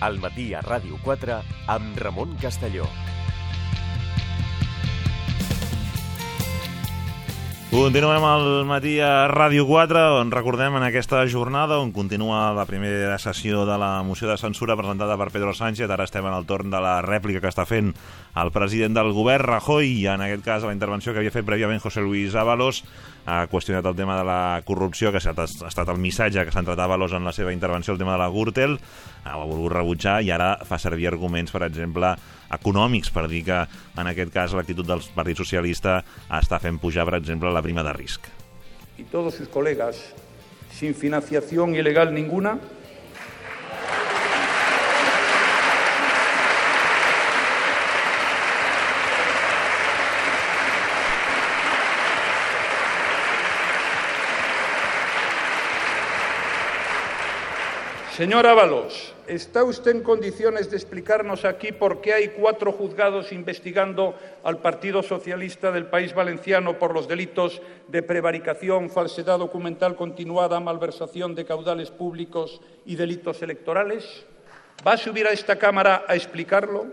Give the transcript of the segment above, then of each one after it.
al matí a Ràdio 4 amb Ramon Castelló. Continuem al matí a Ràdio 4, on recordem en aquesta jornada on continua la primera sessió de la moció de censura presentada per Pedro Sánchez. Ara estem en el torn de la rèplica que està fent el president del govern, Rajoy, i en aquest cas la intervenció que havia fet prèviament José Luis Ábalos ha qüestionat el tema de la corrupció, que ha estat el missatge que s'ha entrat Ábalos en la seva intervenció, el tema de la Gürtel, ha volgut rebutjar i ara fa servir arguments, per exemple, econòmics per dir que en aquest cas l'actitud del Partit Socialista està fent pujar, per exemple, la prima de risc. Y todos sus colegas, sin financiación ilegal ninguna, Señor Ábalos, ¿está usted en condiciones de explicarnos aquí por qué hay cuatro juzgados investigando al Partido Socialista del País Valenciano por los delitos de prevaricación, falsedad documental continuada, malversación de caudales públicos y delitos electorales? ¿Va a subir a esta Cámara a explicarlo?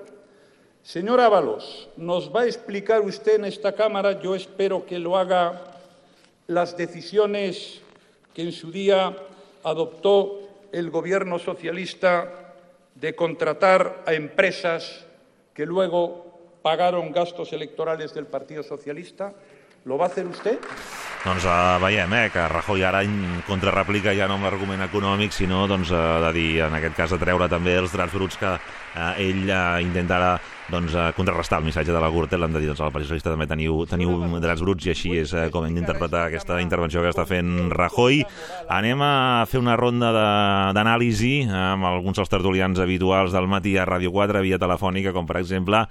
Señor Ábalos, ¿nos va a explicar usted en esta Cámara, yo espero que lo haga, las decisiones que en su día adoptó el gobierno socialista de contratar a empresas que luego pagaron gastos electorales del Partido Socialista? ¿Lo va a hacer usted? Doncs uh, veiem eh, que Rajoy ara contrarreplica ja no amb l'argument econòmic, sinó doncs, uh, de dir, en aquest cas, de treure també els drets bruts que uh, ell uh, intentarà doncs, uh, contrarrestar el missatge de la Gürtel. Hem de dir, doncs, al Partit Socialista també teniu, teniu drets bruts i així és uh, com hem d'interpretar aquesta intervenció que està fent Rajoy. Anem a fer una ronda d'anàlisi amb alguns dels tertulians habituals del matí a Ràdio 4 via telefònica, com per exemple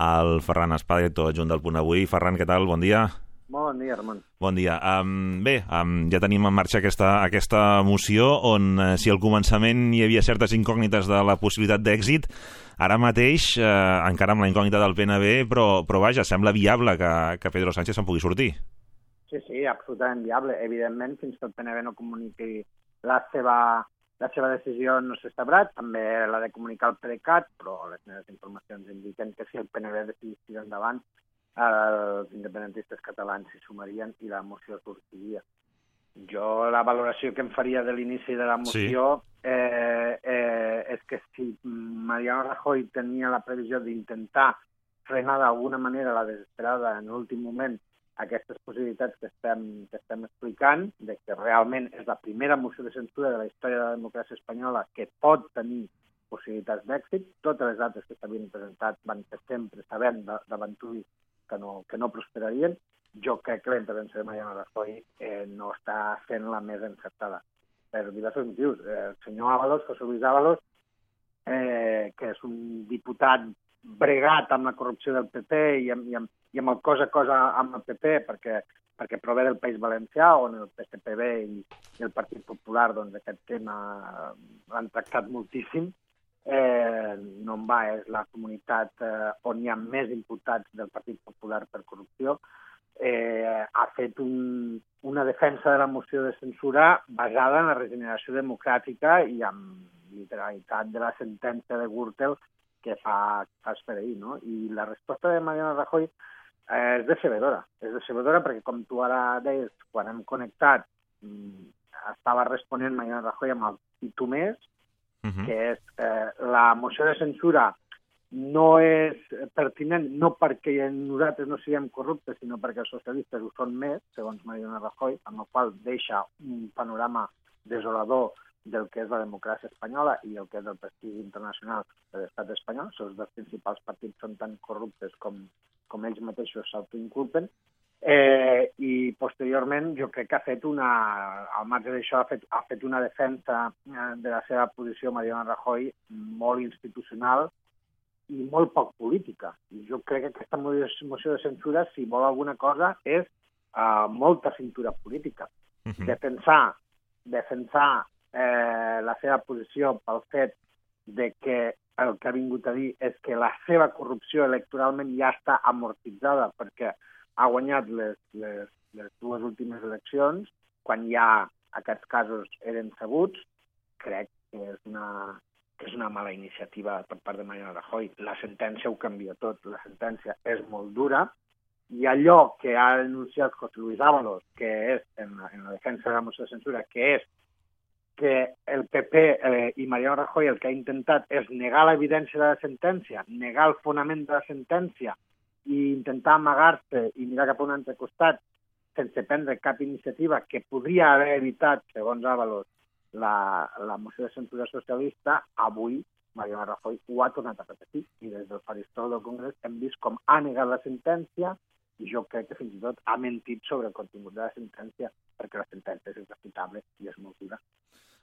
el Ferran Espadeto, adjunt del Punt Avui. Ferran, què tal? Bon dia. Molt bon dia, Ramon. Bon dia. Um, bé, um, ja tenim en marxa aquesta, aquesta moció on, uh, si al començament hi havia certes incògnites de la possibilitat d'èxit, ara mateix, uh, encara amb la incògnita del PNB, però, però vaja, sembla viable que, que Pedro Sánchez se'n pugui sortir. Sí, sí, absolutament viable. Evidentment, fins que el PNB no comuniqui la seva, la seva decisió no s'ha sabrà, també l'ha de comunicar el PDeCAT, però les meves informacions indiquen que si el PNB decidís tirar endavant, els independentistes catalans s'hi sumarien i la moció sortiria. Jo la valoració que em faria de l'inici de la moció sí. eh, eh, és que si Mariano Rajoy tenia la previsió d'intentar frenar d'alguna manera la desesperada en l'últim moment aquestes possibilitats que estem, que estem explicant, de que realment és la primera moció de censura de la història de la democràcia espanyola que pot tenir possibilitats d'èxit. Totes les dates que s'havien presentat van ser sempre sabent d'aventuri que no, que no prosperarien. Jo crec que la intervenció de Mariano Rajoy eh, no està sent la més encertada per diversos motius. Eh, el senyor Ábalos, José Luis Ábalos, eh, que és un diputat bregat amb la corrupció del PP i amb, i amb, i amb el cosa a cosa amb el PP, perquè, perquè prové del País Valencià, on el PSPB i, i el Partit Popular doncs, aquest tema l'han tractat moltíssim, eh, no en va, és la comunitat eh, on hi ha més imputats del Partit Popular per corrupció, eh, ha fet un, una defensa de la moció de censura basada en la regeneració democràtica i amb literalitat de la sentència de Gürtel que fa, fa esperar no? I la resposta de Mariano Rajoy eh, és decebedora. És decebedora perquè, com tu ara deies, quan hem connectat, mm, estava responent Mariano Rajoy amb el i tu més, uh -huh. que és eh, la moció de censura no és pertinent no perquè nosaltres no siguem corruptes, sinó perquè els socialistes ho són més, segons Mariano Rajoy, amb el qual deixa un panorama desolador del que és la democràcia espanyola i el que és el prestigi internacional de l'estat espanyol. Els dos principals partits són tan corruptes com, com ells mateixos s'autoinculpen. Eh, I posteriorment jo crec que ha fet una, al marge d'això, ha fet, ha fet una defensa eh, de la seva posició Mariano Rajoy molt institucional i molt poc política. I jo crec que aquesta moció de censura, si vol alguna cosa, és eh, molta cintura política. Uh -huh. Defensar, defensar eh, la seva posició pel fet de que el que ha vingut a dir és que la seva corrupció electoralment ja està amortitzada perquè ha guanyat les, les, les dues últimes eleccions, quan ja aquests casos eren sabuts, crec que és una, que és una mala iniciativa per part de Mariano Rajoy. La sentència ho canvia tot. La sentència és molt dura i allò que ha denunciat José Luis Ábalos, que és en la, en la defensa de la moció de censura, que és que el PP eh, i Mariano Rajoy el que ha intentat és negar l'evidència de la sentència, negar el fonament de la sentència i intentar amagar-se i mirar cap a un altre costat sense prendre cap iniciativa que podria haver evitat, segons Ábalos, la, la moció de censura socialista, avui Mariano Rajoy ho ha tornat a repetir i des del faristol del Congrés hem vist com ha negat la sentència i jo crec que fins i tot ha mentit sobre el contingut de la sentència perquè la sentència és irrefutable i és molt dura.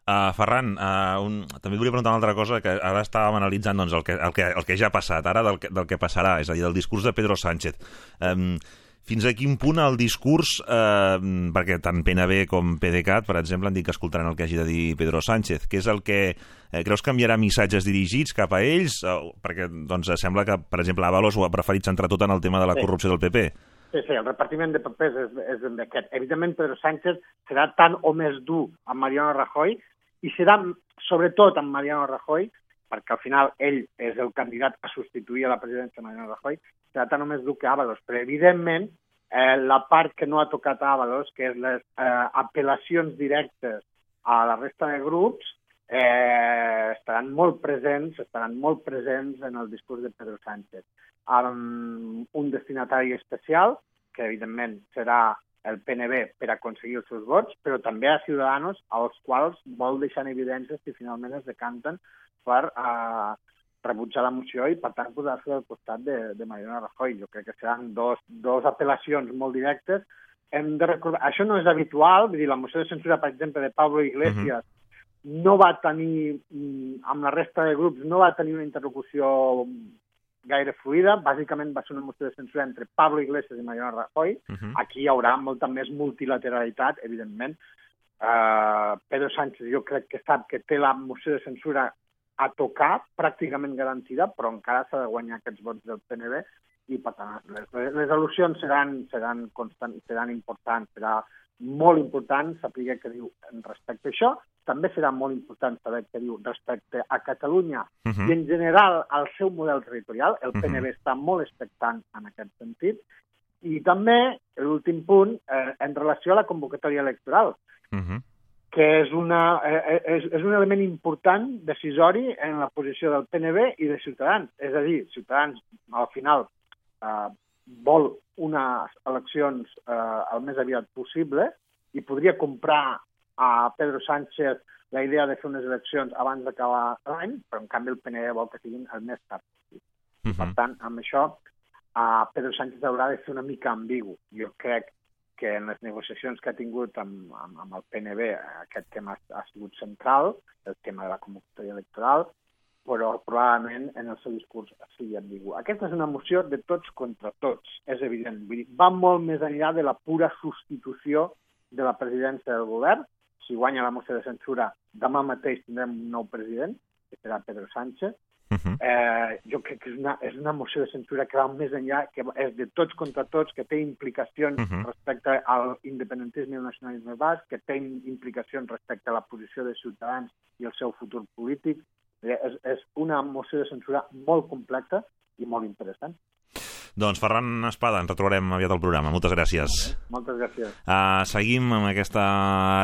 Uh, Ferran, uh, un... també volia preguntar una altra cosa, que ara estàvem analitzant doncs, el, que, el, que, el que ja ha passat, ara del que, del que passarà, és a dir, del discurs de Pedro Sánchez. Um, fins a quin punt el discurs, eh, perquè tant PNB com PDeCAT, per exemple, han dit que escoltaran el que hagi de dir Pedro Sánchez, que és el que eh, creus que enviarà missatges dirigits cap a ells? Eh, perquè doncs, sembla que, per exemple, Avalos ho ha preferit centrar tot en el tema de la sí. corrupció del PP. Sí, sí, el repartiment de papers és, és d'aquest. Evidentment, Pedro Sánchez serà tan o més dur amb Mariano Rajoy i serà, sobretot, amb Mariano Rajoy, perquè al final ell és el candidat a substituir a la presidència de Mariano Rajoy, serà tan només dur que Ábalos. Però, evidentment, eh, la part que no ha tocat Ábalos, que és les eh, apel·lacions directes a la resta de grups, eh, estaran molt presents, estaran molt presents en el discurs de Pedro Sánchez. Amb un destinatari especial, que evidentment serà el PNB per aconseguir els seus vots, però també a Ciudadanos, als quals vol deixar en evidència si finalment es decanten per eh, rebutjar la moció i, per tant, posar-se al costat de, de Mariano Rajoy. Jo crec que seran dos, dos apel·lacions molt directes. Hem de recordar... Això no és habitual, vull dir, la moció de censura, per exemple, de Pablo Iglesias, uh -huh. no va tenir, mm, amb la resta de grups, no va tenir una interlocució gaire fluida. Bàsicament va ser una moció de censura entre Pablo Iglesias i Mariano Rajoy. Uh -huh. Aquí hi haurà molta més multilateralitat, evidentment. Uh, Pedro Sánchez jo crec que sap que té la moció de censura a tocar, pràcticament garantida, però encara s'ha de guanyar aquests vots del PNB i, per tant, les, les al·lusions seran, seran, constant, seran importants, serà molt important saber què diu respecte a això. També serà molt important saber què diu respecte a Catalunya uh -huh. i, en general, al seu model territorial. El PNB uh -huh. està molt expectant en aquest sentit. I també, l'últim punt, eh, en relació a la convocatòria electoral. Uh -huh que és, una, eh, eh, és, és un element important decisori en la posició del PNB i de Ciutadans. És a dir, Ciutadans, al final, eh, vol unes eleccions eh, el més aviat possible i podria comprar a Pedro Sánchez la idea de fer unes eleccions abans d'acabar l'any, però en canvi el PNB vol que siguin el més tard. Uh -huh. Per tant, amb això, eh, Pedro Sánchez haurà de ser una mica ambigu. Jo crec que en les negociacions que ha tingut amb, amb, amb el PNB aquest tema ha, ha sigut central, el tema de la convocatòria electoral, però probablement en el seu discurs sigui ambigu. Aquesta és una moció de tots contra tots, és evident. Vull dir, va molt més enllà de la pura substitució de la presidència del govern. Si guanya la moció de censura, demà mateix tindrem un nou president, que serà Pedro Sánchez, Uh -huh. eh, jo crec que és una, és una moció de censura que va més enllà, que és de tots contra tots, que té implicacions uh -huh. respecte al independentisme i el nacionalisme basc, que té implicacions respecte a la posició de Ciutadans i el seu futur polític. És, és una moció de censura molt complexa i molt interessant. Doncs Ferran Espada, ens retrobarem aviat al programa. Moltes gràcies. Moltes gràcies. Uh, seguim amb aquesta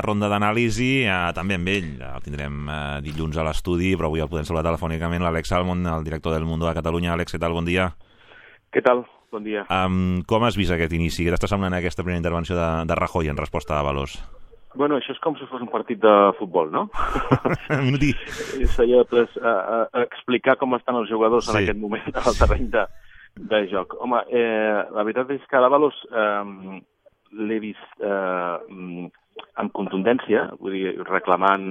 ronda d'anàlisi, uh, també amb ell. El tindrem uh, dilluns a l'estudi, però avui el podem saludar telefònicament, l'Àlex Salmon, el director del Mundo de Catalunya. Àlex, què tal? Bon dia. Què tal? Bon dia. Um, com has vist aquest inici? Què t'està semblant aquesta primera intervenció de, de Rajoy en resposta a Valós? Bueno, això és com si fos un partit de futbol, no? Minutí. Seria pues, uh, uh, explicar com estan els jugadors sí. en aquest moment al terreny de, de joc. Home, eh, la veritat és que l'Avalos eh, l'he vist eh, amb contundència, vull dir, reclamant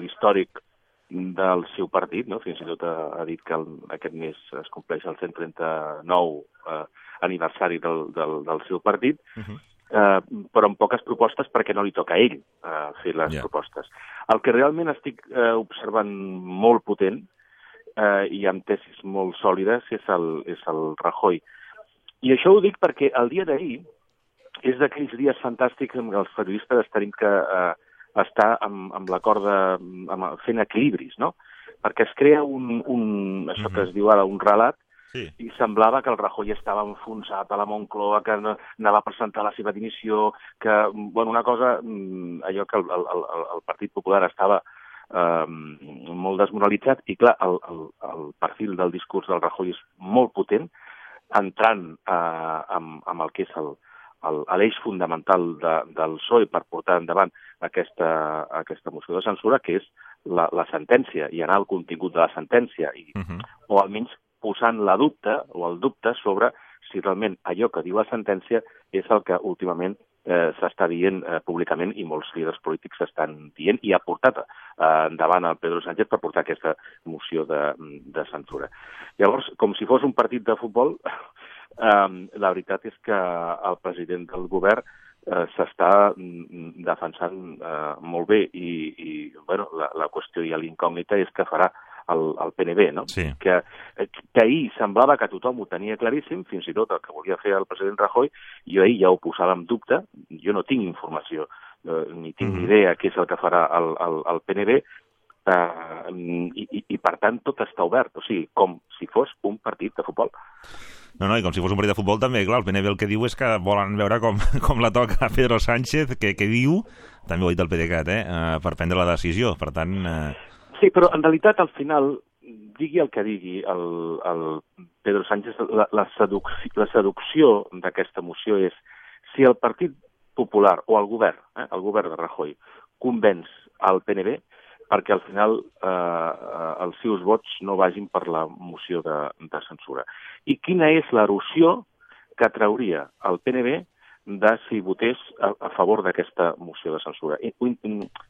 l'històric del seu partit, no? fins i tot ha, ha dit que el, aquest mes es compleix el 139 eh, aniversari del, del, del seu partit, uh -huh. Eh, però amb poques propostes perquè no li toca a ell eh, fer les yeah. propostes. El que realment estic eh, observant molt potent eh, i amb tesis molt sòlides és el, és el Rajoy. I això ho dic perquè el dia d'ahir és d'aquells dies fantàstics en què els periodistes tenim que eh, estar amb, amb la corda amb, fent equilibris, no? perquè es crea un, un això que es diu ara, un relat, Sí. i semblava que el Rajoy estava enfonsat a la Moncloa, que no- anava a presentar la seva dimissió, que, bueno, una cosa, mm, allò que el, el, el, el Partit Popular estava eh, molt desmoralitzat, i clar, el, el, el perfil del discurs del Rajoy és molt potent, entrant eh, amb, amb el que és el, l'eix fundamental de, del PSOE per portar endavant aquesta, aquesta moció de censura, que és la, la sentència, i anar al contingut de la sentència, i, Uh -huh. o almenys posant la dubte o el dubte sobre si realment allò que diu la sentència és el que últimament eh, s'està dient eh, públicament i molts líders polítics s'estan dient i ha portat eh, endavant el Pedro Sánchez per portar aquesta moció de, de censura. Llavors, com si fos un partit de futbol, eh, la veritat és que el president del govern eh, s'està mm, defensant eh, molt bé i, i bueno, la, la qüestió i l'incògnita és que farà el, el PNB, no? Sí. Que, eh, que ahir semblava que tothom ho tenia claríssim, fins i tot el que volia fer el president Rajoy, jo ahir ja ho posava en dubte, jo no tinc informació, eh, ni tinc Mhm. ni idea què és el que farà el, el, el PNB, eh, i, i, i per tant tot està obert, o sigui, com si fos un partit de futbol. No, no, i com si fos un partit de futbol també, clar, el PNB el que diu és que volen veure com, com la toca a Pedro Sánchez, que, que diu, també ho ha dit el PDeCAT, eh, eh, per prendre la decisió. Per tant, eh, Sí, però en realitat al final, digui el que digui el, el Pedro Sánchez, la, la, seducció, la seducció d'aquesta moció és si el Partit Popular o el govern, eh, el govern de Rajoy, convenç al PNB perquè al final eh, eh, els seus vots no vagin per la moció de, de censura. I quina és l'erosió que trauria el PNB de si votés a, a favor d'aquesta moció de censura.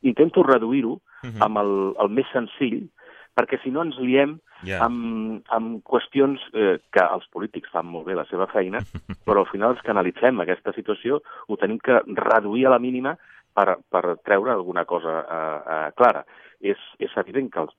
Intento reduir-ho Mhm. amb el, el més senzill, perquè si no ens liem Ja. amb, amb qüestions eh, que els polítics fan molt bé la seva feina, però al final els que analitzem aquesta situació ho tenim que reduir a la mínima per, per treure alguna cosa eh, eh, clara. És, és evident que els,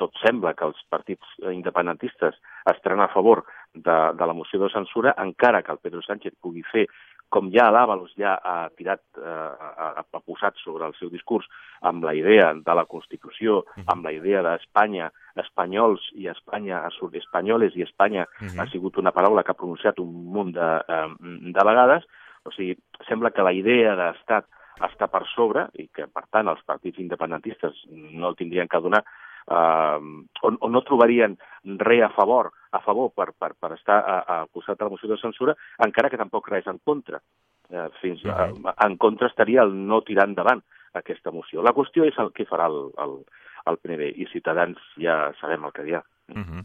tot sembla que els partits independentistes estaran a favor de, de la moció de censura, encara que el Pedro Sánchez pugui fer com ja l'Àvalos ja ha tirat, eh, ha, ha posat sobre el seu discurs amb la idea de la Constitució, amb la idea d'Espanya, espanyols i Espanya, espanyoles i Espanya Mhm. ha sigut una paraula que ha pronunciat un munt de, eh, de vegades. O sigui, sembla que la idea d'estat està per sobre i que, per tant, els partits independentistes no el tindrien que donar eh, o, o no trobarien res a favor a favor per, per, per estar a, a costat de la moció de censura, encara que tampoc res en contra. Eh, fins a, en contra estaria el no tirar endavant aquesta moció. La qüestió és el que farà el, el, el PNB i Ciutadans ja sabem el que hi ha. Uh -huh.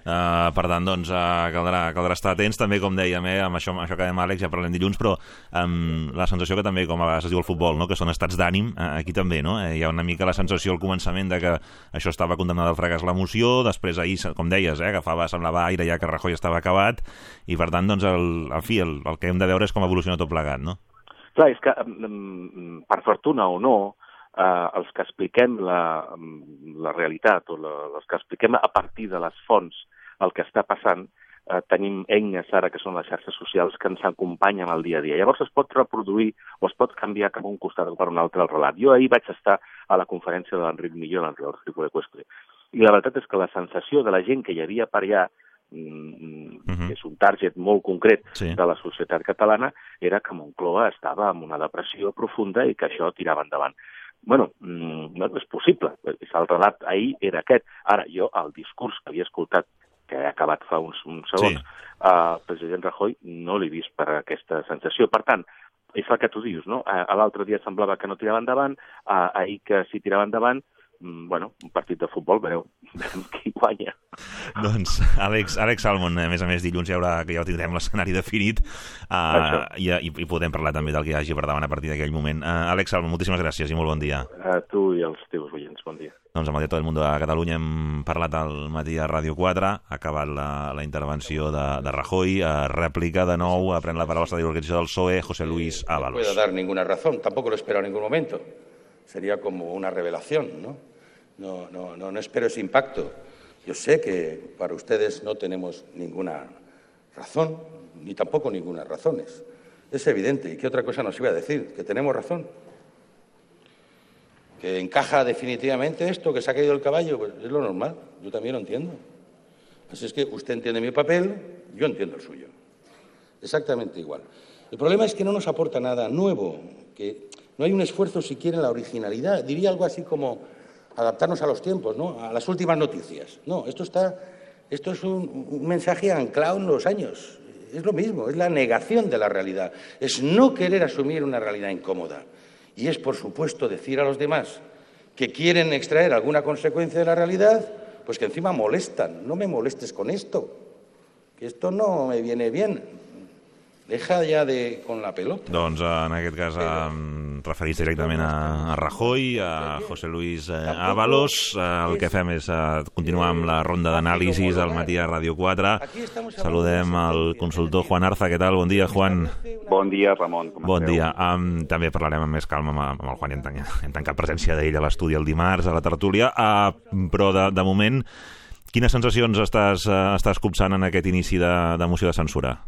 Uh, per tant, doncs, uh, caldrà, caldrà estar atents també, com dèiem, eh, amb això, amb això dèiem Àlex, ja parlem dilluns, però um, la sensació que també, com a vegades es diu al futbol, no? que són estats d'ànim, uh, aquí també, no? Eh, hi ha una mica la sensació al començament de que això estava condemnat al fracàs la moció, després ahir, com deies, eh, agafava, semblava aire ja que Rajoy estava acabat, i per tant, doncs, el, en fi, el, el que hem de veure és com evoluciona tot plegat, no? Clar, és que, mm, per fortuna o no, eh, els que expliquem la, la realitat o la, els que expliquem a partir de les fonts el que està passant, eh, tenim eines ara que són les xarxes socials que ens acompanyen al dia a dia. Llavors es pot reproduir o es pot canviar cap a un costat o per un altre el relat. Jo ahir vaig estar a la conferència de l'Enric Milló, l'Enric Equestre, i la veritat és que la sensació de la gent que hi havia per allà mm, que és un target molt concret Sí. de la societat catalana, era que Moncloa estava en una depressió profunda i que això tirava endavant. bueno, mm, no és possible. El relat ahir era aquest. Ara, jo, el discurs que havia escoltat que ha acabat fa uns, uns segons, Sí. al president Rajoy no l'he vist per aquesta sensació. Per tant, és el que tu dius, no? L'altre dia semblava que no tirava endavant, ahir que sí tirava endavant, bueno, un partit de futbol, veureu, veurem qui guanya. Doncs, Àlex, Àlex Salmon, a més a més, dilluns hi haurà, que ja ho tindrem l'escenari definit uh, i, i, i podem parlar també del que hi hagi per davant a partir d'aquell moment. Uh, Àlex Salmon, moltíssimes gràcies i molt bon dia. A tu i als teus oients, bon dia. Doncs amb el director del Mundo de Catalunya hem parlat al matí a Ràdio 4, ha acabat la, la intervenció de, de Rajoy, a rèplica de nou, a pren la paraula de l'organització del PSOE, José Luis Ábalos. dar ninguna razón, tampoco lo espero en ningún momento. Sería como una revelación, ¿no? No, no, no, no espero ese impacto. Yo sé que para ustedes no tenemos ninguna razón, ni tampoco ninguna razones. Es evidente. ¿Y qué otra cosa nos iba a decir? ¿Que tenemos razón? que encaja definitivamente esto, que se ha caído el caballo, pues es lo normal, yo también lo entiendo. Así es que usted entiende mi papel, yo entiendo el suyo. Exactamente igual. El problema es que no nos aporta nada nuevo, que no hay un esfuerzo siquiera en la originalidad. Diría algo así como adaptarnos a los tiempos, ¿no? a las últimas noticias. No, esto, está, esto es un, un mensaje anclado en los años. Es lo mismo, es la negación de la realidad. Es no querer asumir una realidad incómoda. Y es, por supuesto, decir a los demás que quieren extraer alguna consecuencia de la realidad, pues que encima molestan. No me molestes con esto, que esto no me viene bien. Deja ja de con la pelota. Doncs en aquest cas em referís directament a, a Rajoy, a José Luis eh, Ábalos. Eh, el que fem és eh, continuar amb la ronda d'anàlisis al matí a Ràdio 4. Saludem al consultor Juan Arza. Què tal? Bon dia, Juan. Bon dia, Ramon. Com bon dia. Um, també parlarem amb més calma amb, amb el Juan. Hem, tancat, hem tancat presència d'ell a l'estudi el dimarts, a la tertúlia. Uh, però, de, de moment, quines sensacions estàs, uh, estàs copsant en aquest inici de, de moció de censura?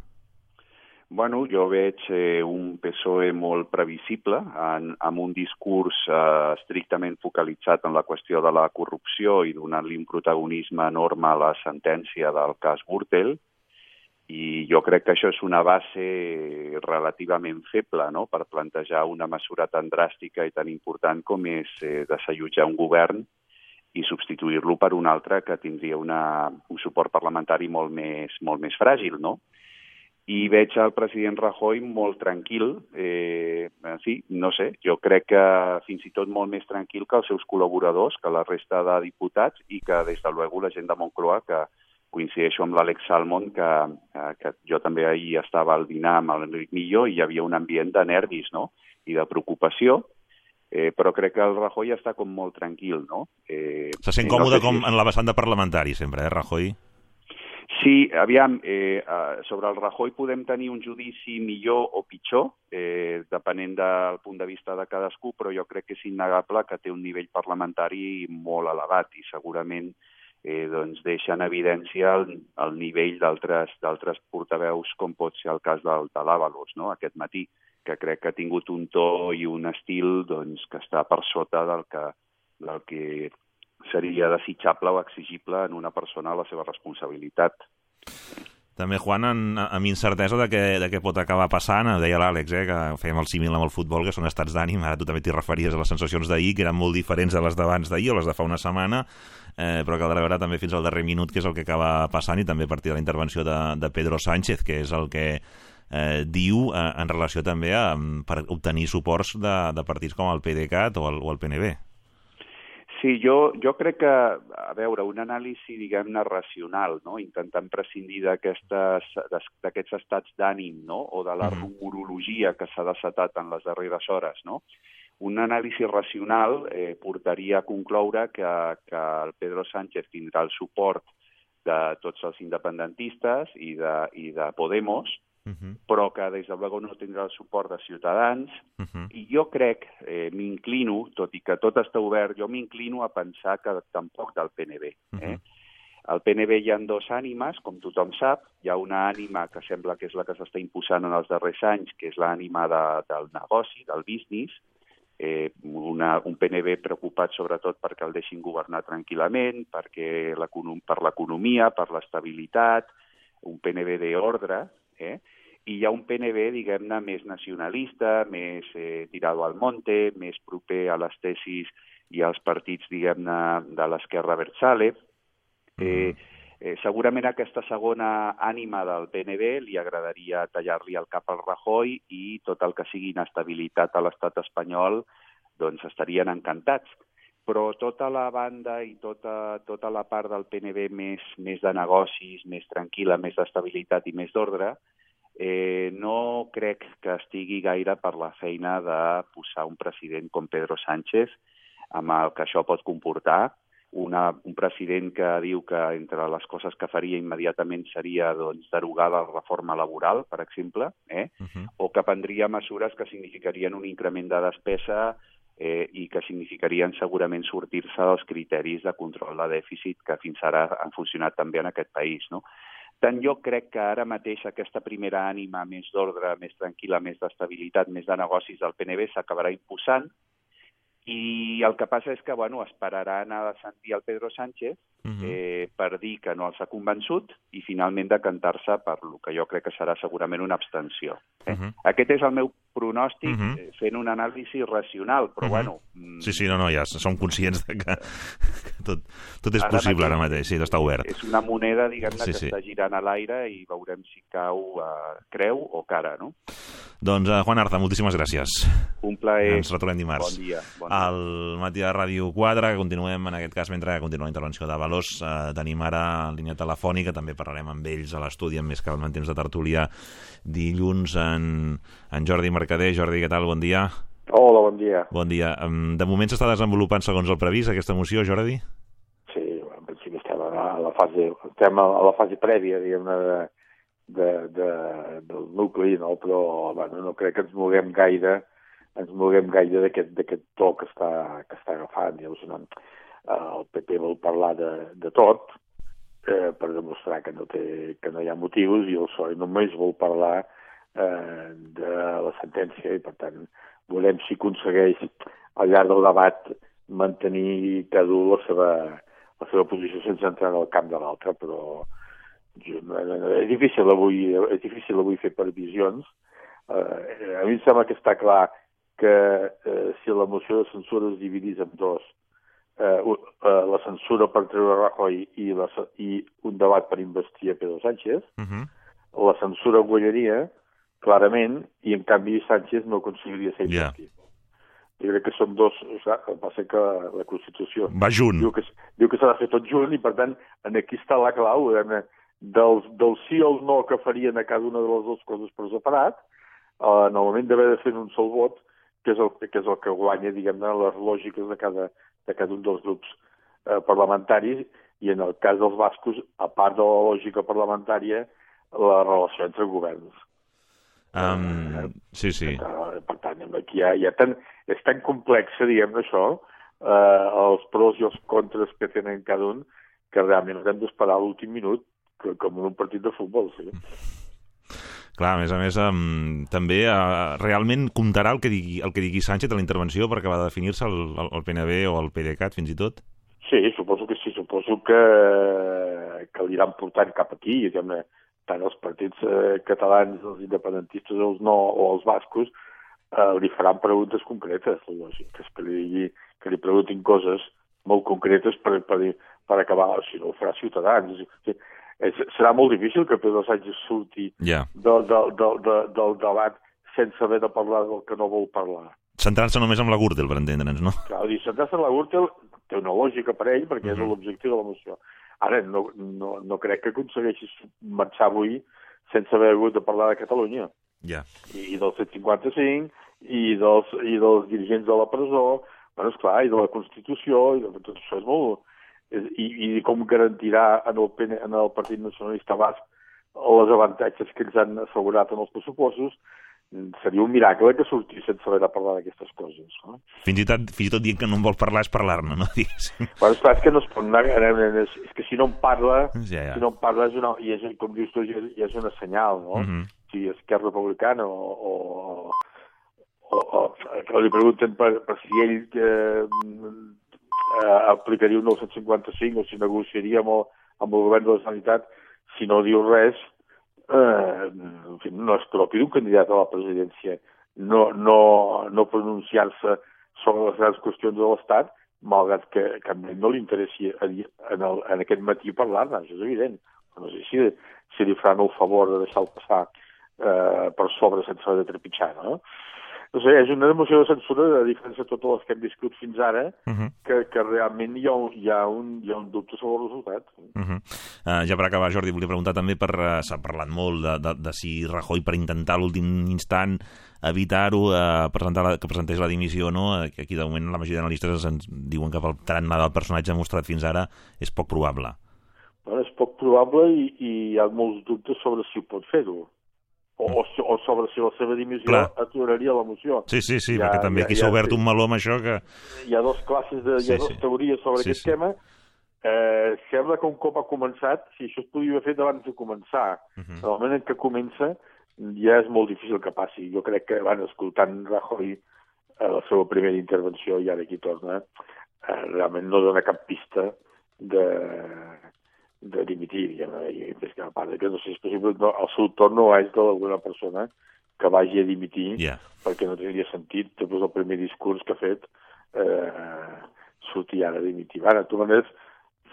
Bueno, jo veig eh, un PSOE molt previsible, en, amb un discurs eh, estrictament focalitzat en la qüestió de la corrupció i donant-li un protagonisme enorme a la sentència del cas Gürtel, i jo crec que això és una base relativament feble no? per plantejar una mesura tan dràstica i tan important com és eh, desallotjar un govern i substituir-lo per un altre que tindria una, un suport parlamentari molt més, molt més fràgil, no? I veig el president Rajoy molt tranquil, eh, sí, no sé, jo crec que fins i tot molt més tranquil que els seus col·laboradors, que la resta de diputats i que, des de luego, la gent de Moncloa, que coincideixo amb l'Àlex Salmon, que, eh, que jo també ahir estava al dinar amb l'Enric Millo i hi havia un ambient de nervis no? i de preocupació, eh, però crec que el Rajoy està com molt tranquil, no? Eh, Se sent còmode no sé com si... en la vessant de parlamentari, sempre, eh, Rajoy? Sí, aviam, eh, sobre el Rajoy podem tenir un judici millor o pitjor, eh, depenent del punt de vista de cadascú, però jo crec que és innegable que té un nivell parlamentari molt elevat i segurament eh, doncs deixa en evidència el, el nivell d'altres portaveus, com pot ser el cas del, de l'Avalos, no? aquest matí, que crec que ha tingut un to i un estil doncs, que està per sota del que, del que seria desitjable o exigible en una persona la seva responsabilitat. També, Juan, en, amb incertesa de què, de què pot acabar passant, deia l'Àlex, eh, que fèiem el símil amb el futbol, que són estats d'ànim, ara tu també t'hi referies a les sensacions d'ahir, que eren molt diferents de les d'abans d'ahir o les de fa una setmana, eh, però caldrà veure també fins al darrer minut què és el que acaba passant i també a partir de la intervenció de, de Pedro Sánchez, que és el que eh, diu eh, en relació també a, per obtenir suports de, de partits com el PDeCAT o el, o el PNB. Sí, jo, jo crec que, a veure, un anàlisi, diguem-ne, racional, no? intentant prescindir d'aquests estats d'ànim no? o de la mm. rumorologia que s'ha desatat en les darreres hores, no? un anàlisi racional eh, portaria a concloure que, que el Pedro Sánchez tindrà el suport de tots els independentistes i de, i de Podemos, uh -huh. però que des de luego no tindrà el suport de Ciutadans, uh -huh. i jo crec, eh, m'inclino, tot i que tot està obert, jo m'inclino a pensar que tampoc del PNB. Eh? Uh -huh. Al PNB hi ha dos ànimes, com tothom sap. Hi ha una ànima que sembla que és la que s'està imposant en els darrers anys, que és l'ànima de, del negoci, del business, eh, una, un PNB preocupat sobretot perquè el deixin governar tranquil·lament, perquè per l'economia, per l'estabilitat, un PNB d'ordre, eh? i hi ha un PNB, diguem-ne, més nacionalista, més eh, tirado al monte, més proper a les tesis i als partits, diguem-ne, de l'esquerra Versale. Mm. Eh, eh, segurament aquesta segona ànima del PNB li agradaria tallar-li el cap al Rajoy i tot el que sigui inestabilitat a l'estat espanyol doncs estarien encantats. Però tota la banda i tota, tota la part del PNB més, més de negocis, més tranquil·la, més d'estabilitat i més d'ordre, eh, no crec que estigui gaire per la feina de posar un president com Pedro Sánchez, amb el que això pot comportar, una, un president que diu que entre les coses que faria immediatament seria doncs, derogar la reforma laboral, per exemple, eh? uh -huh. o que prendria mesures que significarien un increment de despesa eh, i que significarien segurament sortir-se dels criteris de control de dèficit que fins ara han funcionat també en aquest país. No? tant jo crec que ara mateix aquesta primera ànima més d'ordre, més tranquil·la, més d'estabilitat, més de negocis del PNB s'acabarà imposant i el que passa és que, bueno, esperaran a sentir el Pedro Sánchez uh -huh. eh, per dir que no els ha convençut i finalment decantar-se per el que jo crec que serà segurament una abstenció. Eh? Uh -huh. Aquest és el meu pronòstic uh -huh. fent un anàlisi racional, però uh -huh. bueno... Sí, sí, no, no, ja som conscients de que tot, tot és ara possible mateix, ara mateix, sí, està obert. És una moneda, diguem-ne, sí, que sí. està girant a l'aire i veurem si cau uh, creu o cara, no? Doncs, uh, Juan Arza, moltíssimes gràcies. Un plaer. Ens retrobem dimarts. Bon dia. Bon dia. Al matí de Ràdio 4, que continuem, en aquest cas, mentre continua la intervenció de Valós, eh, tenim ara en línia telefònica, també parlarem amb ells a l'estudi, amb més calma en temps de tertúlia, dilluns en, en Jordi Mercader. Jordi, què tal? Bon dia. Hola, bon dia. Bon dia. De moment s'està desenvolupant segons el previst, aquesta moció, Jordi? Sí, en principi estem a la fase, estem a la fase prèvia, diguem-ne, de, de, de, del nucli, no? però bueno, no crec que ens moguem gaire ens moguem gaire d'aquest to que està, que està agafant. Llavors, no, el PP vol parlar de, de tot eh, per demostrar que no, té, que no hi ha motius i el PSOE només vol parlar eh, de la sentència i, per tant, veurem si aconsegueix al llarg del debat mantenir cada un la seva, la seva posició sense entrar en el camp de l'altre, però jo, és difícil avui, és difícil avui fer previsions. Eh, a mi em sembla que està clar que eh, si la moció de censura es dividís en dos, eh, eh, la censura per treure Rajoy i, la, i un debat per investir a Pedro Sánchez, uh -huh. la censura guanyaria clarament i en canvi Sánchez no aconseguiria ser. Yeah. Jo crec que són dos... O sigui, passa que la Constitució... Va junt. Diu que, diu que s'ha de fer tot junt i, per tant, en aquí està la clau eh, del, del sí o el no que farien a cada una de les dues coses per separat, eh, en el moment d'haver de fer un sol vot, que és el que, és el que guanya, diguem-ne, les lògiques de cada, de cada un dels grups eh, parlamentaris i en el cas dels bascos, a part de la lògica parlamentària, la relació entre governs. Um, sí, sí. Per, tant, aquí hi ha, hi ha tan, és tan complex, diguem això, eh, els pros i els contres que tenen cada un, que realment hem d'esperar l'últim minut, com en un partit de futbol, sí. Clar, a més a més, um, també uh, realment comptarà el que, digui, el que digui Sánchez a la intervenció per acabar de definir-se el, el, el PNB o el PDeCAT, fins i tot? Sí, suposo que sí, suposo que, que l'aniran portant cap aquí, diguem tant els partits eh, catalans, els independentistes, els no, o els bascos, eh, li faran preguntes concretes, lògic, que, que, li, digui, que li preguntin coses molt concretes per, per, per acabar, o si no ho farà Ciutadans. O sigui, és, serà molt difícil que Pedro Sánchez surti yeah. de, de, de, de, del debat sense haver de parlar del que no vol parlar. Centrar-se només en la Gürtel, per entendre'ns, no? Clar, centrar-se en la Gürtel té una lògica per ell, perquè mm -hmm. és mhm. l'objectiu de la moció. Ara, no, no, no crec que aconsegueixis marxar avui sense haver hagut de parlar de Catalunya. Ja. I, I del 155, i dels, i dels dirigents de la presó, bueno, esclar, i de la Constitució, i de tot això és molt, i, i com garantirà en el, PN, en el Partit Nacionalista Basc els avantatges que ells han assegurat en els pressupostos, seria un miracle que sortís sense haver de parlar d'aquestes coses. No? Fins, i tot, fins i tot dient que no en vol parlar és parlar-ne, no? Bueno, esclar, és que no es pot anar, és, és que si no en parla, ja, ja. si no en parla és una, i és, com dius tu, és, és una senyal, no? Uh -huh. Si Esquerra Republicana o, o, o, o que li pregunten per, per si ell eh, eh, aplicaria un 955 o si negociaria amb el, amb el govern de la Sanitat, si no diu res, eh, en fi, no és propi d'un candidat a la presidència no, no, no pronunciar-se sobre les grans qüestions de l'Estat, malgrat que, que a no li interessi en, el, en aquest matí parlar-ne, és evident. No sé si, si li faran el favor de deixar-lo passar eh, per sobre sense haver de trepitjar, no? No sé, és una moció de censura, a diferència de totes les que hem viscut fins ara, uh -huh. que, que realment hi ha, un, hi, ha un, hi ha un dubte sobre el resultat. Uh -huh. uh, ja per acabar, Jordi, volia preguntar també per... Uh, S'ha parlat molt de, de, de si Rajoy, per intentar l'últim instant evitar-ho, uh, presentar la, que presentés la dimissió o no, aquí de moment la majoria d'analistes ens diuen que pel tarannà del personatge mostrat fins ara és poc probable. Bueno, és poc probable i, i hi ha molts dubtes sobre si ho pot fer-ho o, o sobre si la seva dimissió Clar. aturaria la moció. Sí, sí, sí, ha, perquè també aquí s'ha obert sí. un meló amb això que... Hi ha dos classes, de, hi ha sí, dues sí. teories sobre sí, aquest sí. tema. Eh, sembla que un cop ha començat, si això es podia haver fet abans de començar, uh -huh. en el moment en què comença, ja és molt difícil que passi. Jo crec que, van escoltant Rajoy, a la seva primera intervenció, i ara aquí torna, eh, realment no dona cap pista de, de dimitir, diguem i més que a part que no sé si és possible, no, el seu torn no és d'alguna persona que vagi a dimitir yeah. perquè no tindria sentit, després del primer discurs que ha fet, eh, sortir ara a dimitir. Ara, de totes maneres,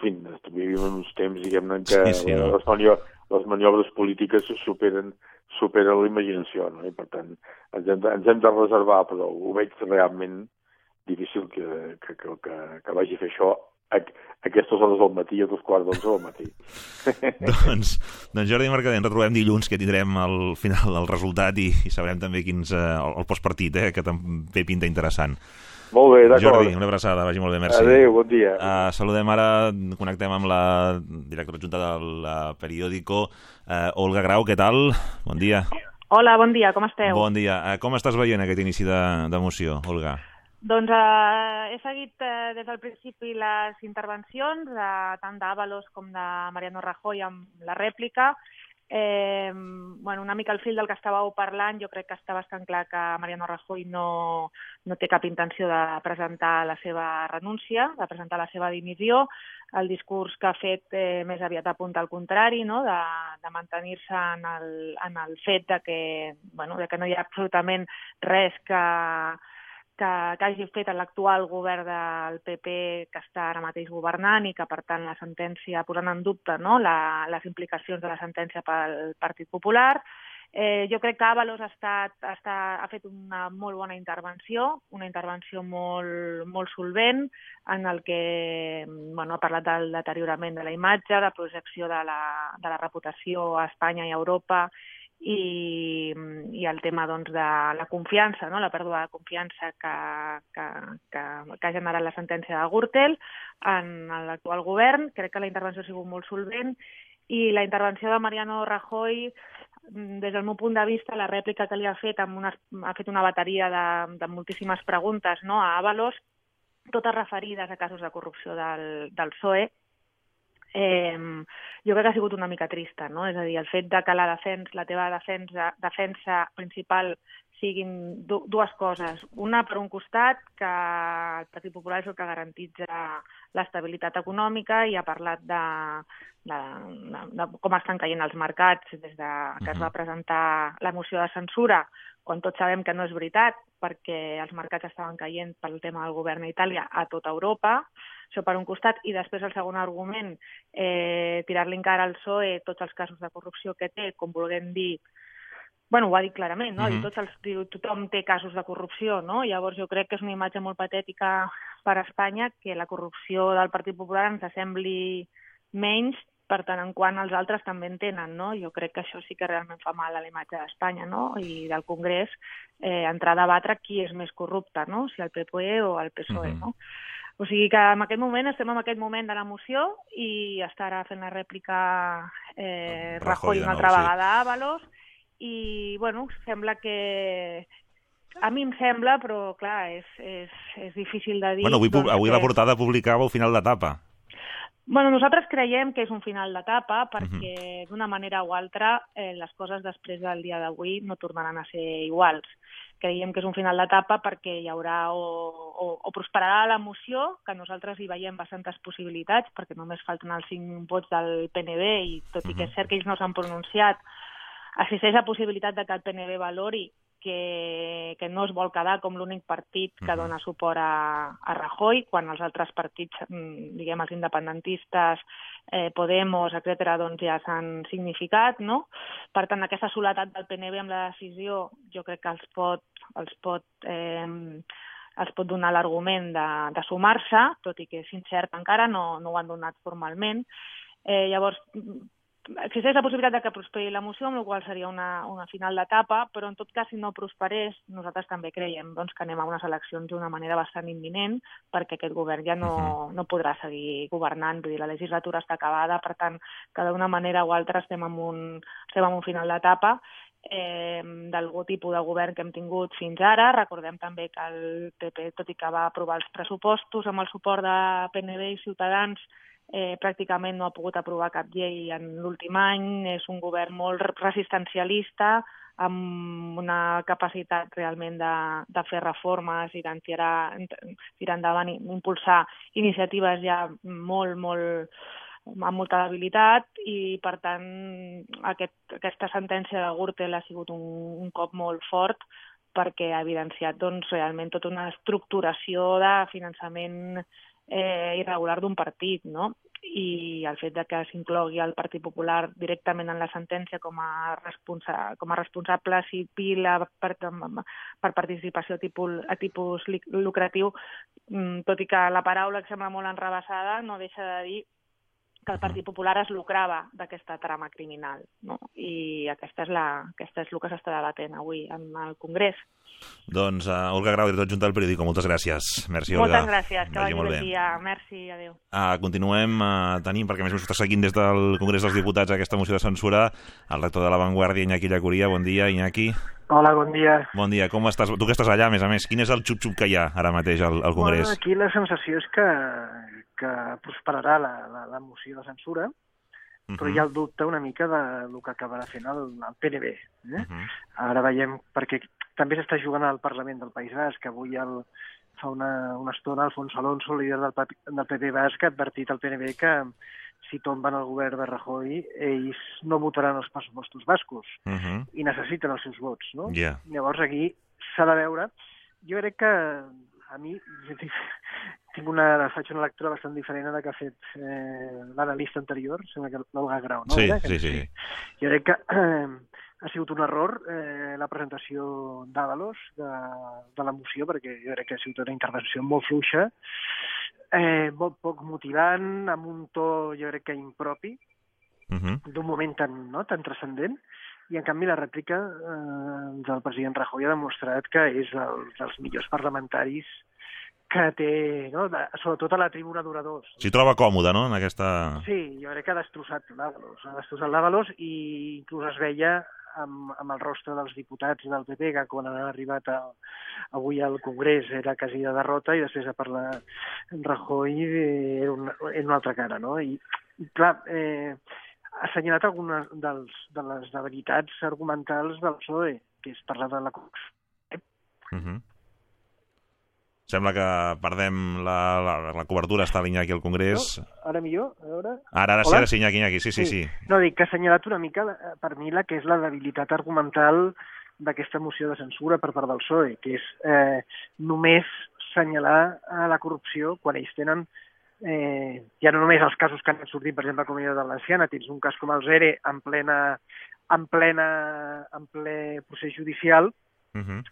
en fi, vivim en uns temps, diguem-ne, que sí, sí, no? les, maniobres, les maniobres polítiques superen, superen la imaginació, no? i per tant ens hem, de, ens hem de reservar, però ho veig realment difícil que, que, que, que, que vagi a fer això a, aquestes hores del matí, a dos quarts d'onze del matí. doncs, doncs Jordi Mercader, ens retrobem dilluns, que tindrem al final el resultat i, i sabrem també quins, eh, el, el postpartit, eh, que també pinta interessant. Molt bé, d'acord. Jordi, una abraçada, vagi molt bé, merci. Adéu, bon dia. Uh, saludem ara, connectem amb la directora adjunta del periòdico, uh, Olga Grau, què tal? Bon dia. Hola, bon dia, com esteu? Bon dia. Uh, com estàs veient aquest inici de, de moció, Olga? Doncs eh, he seguit eh, des del principi les intervencions, eh, tant d'Avalos com de Mariano Rajoy amb la rèplica. Eh, bueno, una mica al fil del que estàveu parlant, jo crec que està bastant clar que Mariano Rajoy no, no té cap intenció de presentar la seva renúncia, de presentar la seva dimissió. El discurs que ha fet eh, més aviat apunta al contrari, no? de, de mantenir-se en, el, en el fet de que, bueno, de que no hi ha absolutament res que, que, que hagi fet l'actual govern del PP que està ara mateix governant i que, per tant, la sentència, posant en dubte no, la, les implicacions de la sentència pel Partit Popular. Eh, jo crec que Avalos ha, estat, ha, estat, ha fet una molt bona intervenció, una intervenció molt, molt solvent, en el que bueno, ha parlat del deteriorament de la imatge, de projecció de la, de la reputació a Espanya i a Europa i, i el tema doncs, de la confiança, no? la pèrdua de confiança que, que, que, que ha generat la sentència de Gürtel en l'actual govern. Crec que la intervenció ha sigut molt solvent i la intervenció de Mariano Rajoy, des del meu punt de vista, la rèplica que li ha fet, amb una, ha fet una bateria de, de moltíssimes preguntes no? a Avalos, totes referides a casos de corrupció del, del PSOE, eh, jo crec que ha sigut una mica trista, no? És a dir, el fet de que la, defensa, la teva defensa, defensa principal siguin dues coses. Una, per un costat, que el Partit Popular és el que garantitza l'estabilitat econòmica i ha parlat de, de, de, de com estan caient els mercats des de que es va presentar la moció de censura, quan tots sabem que no és veritat, perquè els mercats estaven caient pel tema del govern a Itàlia a tota Europa, això per un costat, i després el segon argument, eh, tirar-li encara al PSOE tots els casos de corrupció que té, com vulguem dir, bueno, ho ha dit clarament, no? Mm -hmm. Tots els, diu, tothom té casos de corrupció, no? Llavors jo crec que és una imatge molt patètica per a Espanya que la corrupció del Partit Popular ens sembli menys per tant en quant els altres també en tenen, no? Jo crec que això sí que realment fa mal a la imatge d'Espanya, no? I del Congrés eh, entrar a debatre qui és més corrupte, no? Si el PPE o el PSOE, mm -hmm. no? O sigui que en aquest moment estem en aquest moment de la moció i estarà fent la rèplica eh, Rajoy, Rajoy una altra nou, vegada sí. a Avalos i, bueno, sembla que... A mi em sembla, però clar, és, és, és difícil de dir... Bueno, avui, doncs, avui que... la portada publicava el final d'etapa. Bueno, nosaltres creiem que és un final d'etapa perquè, uh -huh. d'una manera o altra, eh, les coses després del dia d'avui no tornaran a ser iguals creiem que és un final d'etapa perquè hi haurà o, o, o prosperarà l'emoció, que nosaltres hi veiem bastantes possibilitats, perquè només falten els cinc vots del PNB i tot i que és cert que ells no s'han pronunciat, existeix la possibilitat de que el PNB valori que, que no es vol quedar com l'únic partit que dona suport a, a Rajoy, quan els altres partits, mm, diguem, els independentistes, eh, Podemos, etc., doncs ja s'han significat, no? Per tant, aquesta soledat del PNB amb la decisió jo crec que els pot, els pot eh, els pot donar l'argument de, de sumar-se, tot i que és incert encara, no, no ho han donat formalment. Eh, llavors, existeix la possibilitat de que prosperi la moció, amb la qual seria una, una final d'etapa, però en tot cas, si no prosperés, nosaltres també creiem doncs, que anem a unes eleccions d'una manera bastant imminent, perquè aquest govern ja no, uh -huh. no podrà seguir governant, vull dir, la legislatura està acabada, per tant, que d'una manera o altra estem en un, estem en un final d'etapa, eh, d'algun tipus de govern que hem tingut fins ara. Recordem també que el PP, tot i que va aprovar els pressupostos amb el suport de PNB i Ciutadans, eh, pràcticament no ha pogut aprovar cap llei en l'últim any, és un govern molt resistencialista, amb una capacitat realment de, de fer reformes i d'entirar tirar endavant i impulsar iniciatives ja molt, molt amb molta debilitat i, per tant, aquest, aquesta sentència de Gürtel ha sigut un, un cop molt fort perquè ha evidenciat doncs, realment tota una estructuració de finançament eh, irregular d'un partit, no? i el fet de que s'inclogui el Partit Popular directament en la sentència com a, responsa, com a responsable civil per, per participació a tipus, a tipus lucratiu, mm, tot i que la paraula que sembla molt enrabassada no deixa de dir que el Partit Popular es lucrava d'aquesta trama criminal. No? I aquesta és, la, aquesta és el que s'està debatent avui en el Congrés. Doncs uh, Olga Grau, director junta del periòdico, moltes gràcies. Merci, Olga. Moltes gràcies, que vagi, vagi bé. dia. Merci, adéu. Uh, continuem uh, tenim, perquè més està seguint des del Congrés dels Diputats aquesta moció de censura, el rector de La Vanguardia, Iñaki Llacuria. Bon dia, Iñaki. Hola, bon dia. Bon dia, com estàs? Tu que estàs allà, a més a més, quin és el xup-xup que hi ha ara mateix al, al Congrés? Bueno, aquí la sensació és que, que prosperarà la, la, la moció de censura, uh -huh. però hi ha el dubte una mica de del que acabarà fent el, el PNB. Eh? Uh -huh. Ara veiem, perquè també s'està jugant al Parlament del País Basc, avui el, fa una, una estona Alfonso Alonso, líder del, del PP Basc, ha advertit al PNB que si tomben el govern de Rajoy, ells no votaran els pressupostos bascos uh -huh. i necessiten els seus vots. No? Yeah. Llavors aquí s'ha de veure. Jo crec que a mi tinc una, faig una lectura bastant diferent a la que ha fet eh, l'analista anterior, sembla que l'Olga Grau, no? Sí, sí, sí. Jo crec que eh, ha sigut un error eh, la presentació d'Avalos de, de la moció, perquè jo crec que ha sigut una intervenció molt fluixa, eh, molt poc motivant, amb un to jo crec que impropi, uh -huh. d'un moment tan, no, tan transcendent, i en canvi la rèplica eh, del president Rajoy ha demostrat que és el, dels millors parlamentaris que té, no? de, sobretot a la tribuna d'oradors. S'hi troba còmode, no?, en aquesta... Sí, jo crec que ha destrossat l'Avalos, ha destrossat l'Avalos i inclús es veia amb, amb el rostre dels diputats del PP, que quan han arribat a, avui al Congrés era quasi de derrota, i després a parlar Rajoy eh, era, una, era una altra cara, no? I, i clar, eh, ha assenyalat algunes dels, de les debilitats argumentals del PSOE, que és parlar de la. Uh -huh. Sembla que perdem la, la, la cobertura, està l'Iñaki al Congrés. No, ara millor, a veure... Ara, ara sí, ara sí, Iñaki, Iñaki, sí, sí, sí, sí. No, dic que ha assenyalat una mica, eh, per mi, la que és la debilitat argumental d'aquesta moció de censura per part del PSOE, que és eh, només senyalar a la corrupció quan ells tenen eh, ja no només els casos que han sortit, per exemple, a de l'Anciana, tens un cas com el ZERE en plena en plena en ple procés judicial, uh -huh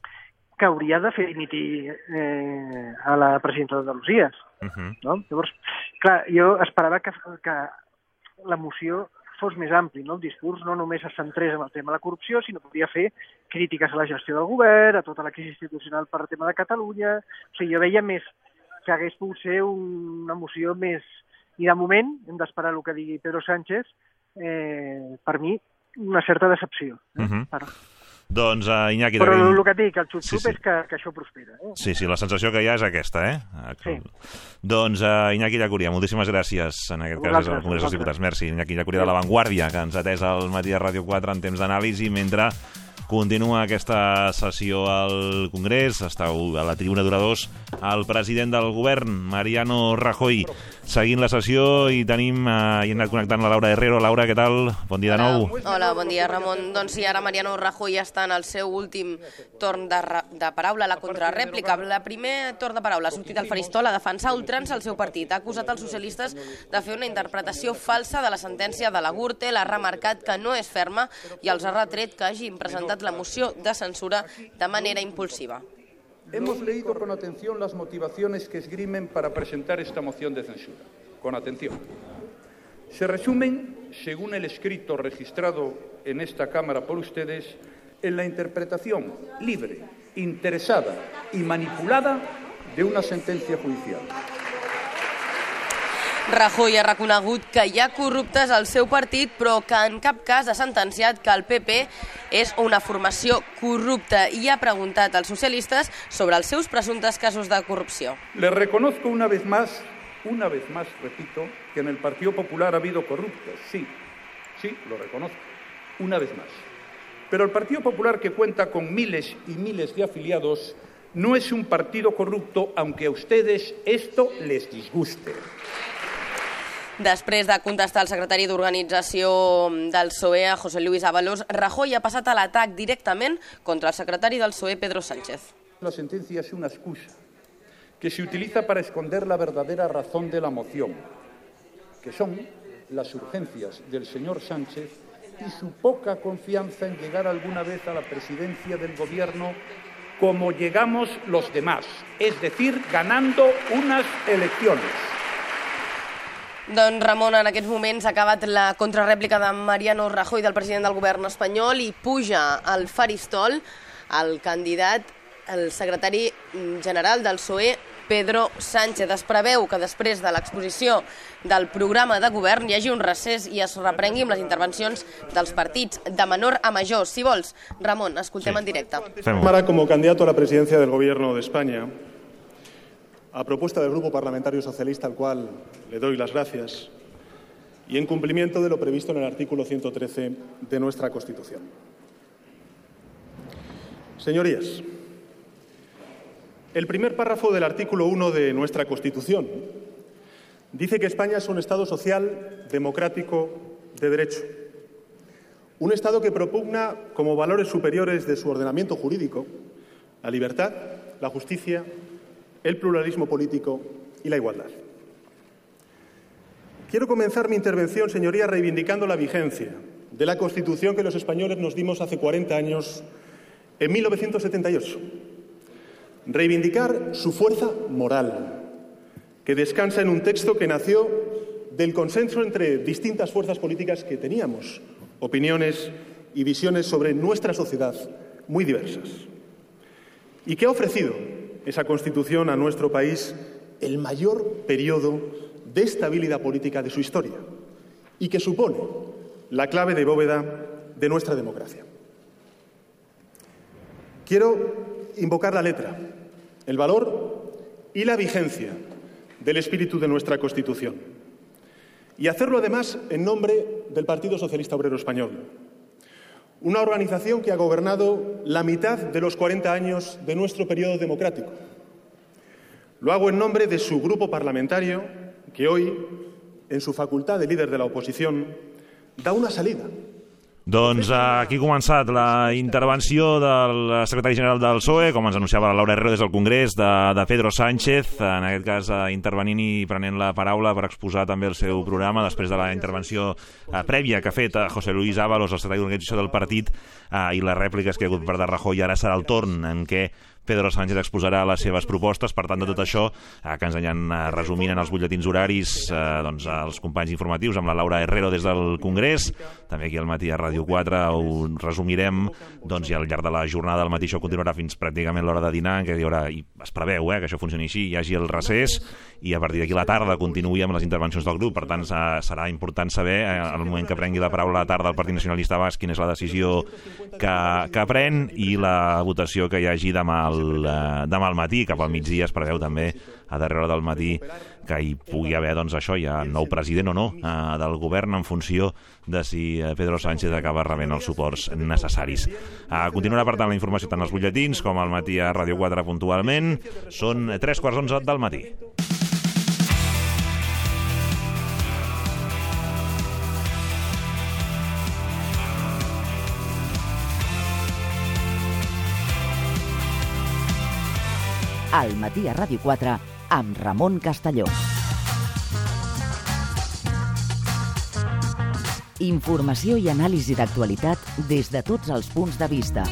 que hauria de fer dimitir eh, a la presidenta d'Andalusia. Uh -huh. no? Llavors, clar, jo esperava que, que la moció fos més ampli, no? el discurs no només es centrés en el tema de la corrupció, sinó que podia fer crítiques a la gestió del govern, a tota la crisi institucional per al tema de Catalunya... O sigui, jo veia més que hagués pogut ser una moció més... I de moment hem d'esperar el que digui Pedro Sánchez, eh, per mi, una certa decepció. Eh? Uh -huh. per, doncs, uh, Iñaki... Però el, el que dic, el xup-xup sí, sí. és que, que això prospera. Eh? Sí, sí, la sensació que hi ha és aquesta, eh? Sí. Doncs, uh, Iñaki Llacuria, moltíssimes gràcies, en aquest cas el Congrés dels Diputats. Merci, Iñaki Llacuria de La Vanguardia, que ens ha atès al matí de Ràdio 4 en temps d'anàlisi, mentre Continua aquesta sessió al Congrés, està a la tribuna d'oradors el president del govern, Mariano Rajoy, seguint la sessió i tenim, eh, i hem anat connectant la Laura Herrero. Laura, què tal? Bon dia de nou. Hola, Hola bon dia, Ramon. Doncs sí, ara Mariano Rajoy està en el seu últim torn de, de paraula, la contrarèplica. La primer torn de paraula ha sortit al faristol a defensar ultrans el seu partit. Ha acusat els socialistes de fer una interpretació falsa de la sentència de la Gürtel, ha remarcat que no és ferma i els ha retret que hagin presentat la moció de censura de manera impulsiva. Hemos leído con atención las motivaciones que esgrimen para presentar esta moción de censura. Con atención. Se resumen, según el escrito registrado en esta Cámara por ustedes, en la interpretación libre, interesada y manipulada de una sentencia judicial. Rajoy ha reconegut que hi ha corruptes al seu partit, però que en cap cas ha sentenciat que el PP és una formació corrupta i ha preguntat als socialistes sobre els seus presumptes casos de corrupció. Le reconozco una vez más una vez más repito, que en el Partido Popular ha habido corruptos, sí, sí, lo reconozco, una vez más. Pero el Partido Popular, que cuenta con miles y miles de afiliados, no es un partido corrupto, aunque a ustedes esto les disguste. Després de contestar el secretari d'Organització del PSOE, José Luis Ábalos, Rajoy ha passat a l'atac directament contra el secretari del PSOE, Pedro Sánchez. La sentencia es una excusa que se utiliza para esconder la verdadera razón de la moción, que son las urgencias del señor Sánchez y su poca confianza en llegar alguna vez a la presidencia del Gobierno como llegamos los demás, es decir, ganando unas elecciones. Doncs Ramon, en aquests moments ha acabat la contrarèplica de Mariano Rajoy del president del govern espanyol i puja al faristol el candidat, el secretari general del PSOE, Pedro Sánchez. Es preveu que després de l'exposició del programa de govern hi hagi un recés i es reprengui amb les intervencions dels partits de menor a major. Si vols, Ramon, escoltem sí. en directe. Cámara como candidato a la presidencia del Gobierno de España, a propuesta del Grupo Parlamentario Socialista, al cual le doy las gracias, y en cumplimiento de lo previsto en el artículo 113 de nuestra Constitución. Señorías, el primer párrafo del artículo 1 de nuestra Constitución dice que España es un Estado social, democrático, de derecho. Un Estado que propugna como valores superiores de su ordenamiento jurídico la libertad, la justicia, el pluralismo político y la igualdad. Quiero comenzar mi intervención, señoría, reivindicando la vigencia de la Constitución que los españoles nos dimos hace 40 años, en 1978. Reivindicar su fuerza moral, que descansa en un texto que nació del consenso entre distintas fuerzas políticas que teníamos opiniones y visiones sobre nuestra sociedad muy diversas, y que ha ofrecido esa Constitución a nuestro país el mayor periodo de estabilidad política de su historia y que supone la clave de bóveda de nuestra democracia. Quiero invocar la letra, el valor y la vigencia del espíritu de nuestra Constitución y hacerlo además en nombre del Partido Socialista Obrero Español, una organización que ha gobernado la mitad de los 40 años de nuestro periodo democrático. Lo hago en nombre de su grupo parlamentario, que hoy, en su facultad de líder de la oposición, da una salida Doncs aquí ha començat la intervenció del secretari general del PSOE, com ens anunciava la Laura Herrero des del Congrés, de, de Pedro Sánchez, en aquest cas eh, intervenint i prenent la paraula per exposar també el seu programa després de la intervenció eh, prèvia que ha fet José Luis Ábalos, el secretari d'organització del partit, eh, i les rèpliques que ha hagut per de Rajoy. Ara serà el torn en què Pedro Sánchez exposarà les seves propostes. Per tant, de tot això, eh, que ens aniran eh, resumint en els butlletins horaris eh, doncs, els companys informatius amb la Laura Herrero des del Congrés, també aquí al matí a Ràdio 4 ho resumirem doncs, i al llarg de la jornada del matí això continuarà fins pràcticament l'hora de dinar, què hi haurà, i es preveu eh, que això funcioni així, hi hagi el recés i a partir d'aquí la tarda continuï amb les intervencions del grup. Per tant, serà important saber, eh, al moment que prengui la paraula a la tarda el Partit Nacionalista Basc, quina és la decisió que, que pren i la votació que hi hagi demà al, eh, demà al matí, cap al migdia es preveu també a darrere del matí que hi pugui haver doncs, això ja nou president o no eh, del govern en funció de si eh, Pedro Sánchez acaba rebent els suports necessaris. Eh, continuarà per tant la informació tant als butlletins com al matí a Ràdio 4 puntualment. Són tres quarts onze del matí. Al matí a Ràdio 4 amb Ramon Castelló. Informació i anàlisi d'actualitat des de tots els punts de vista.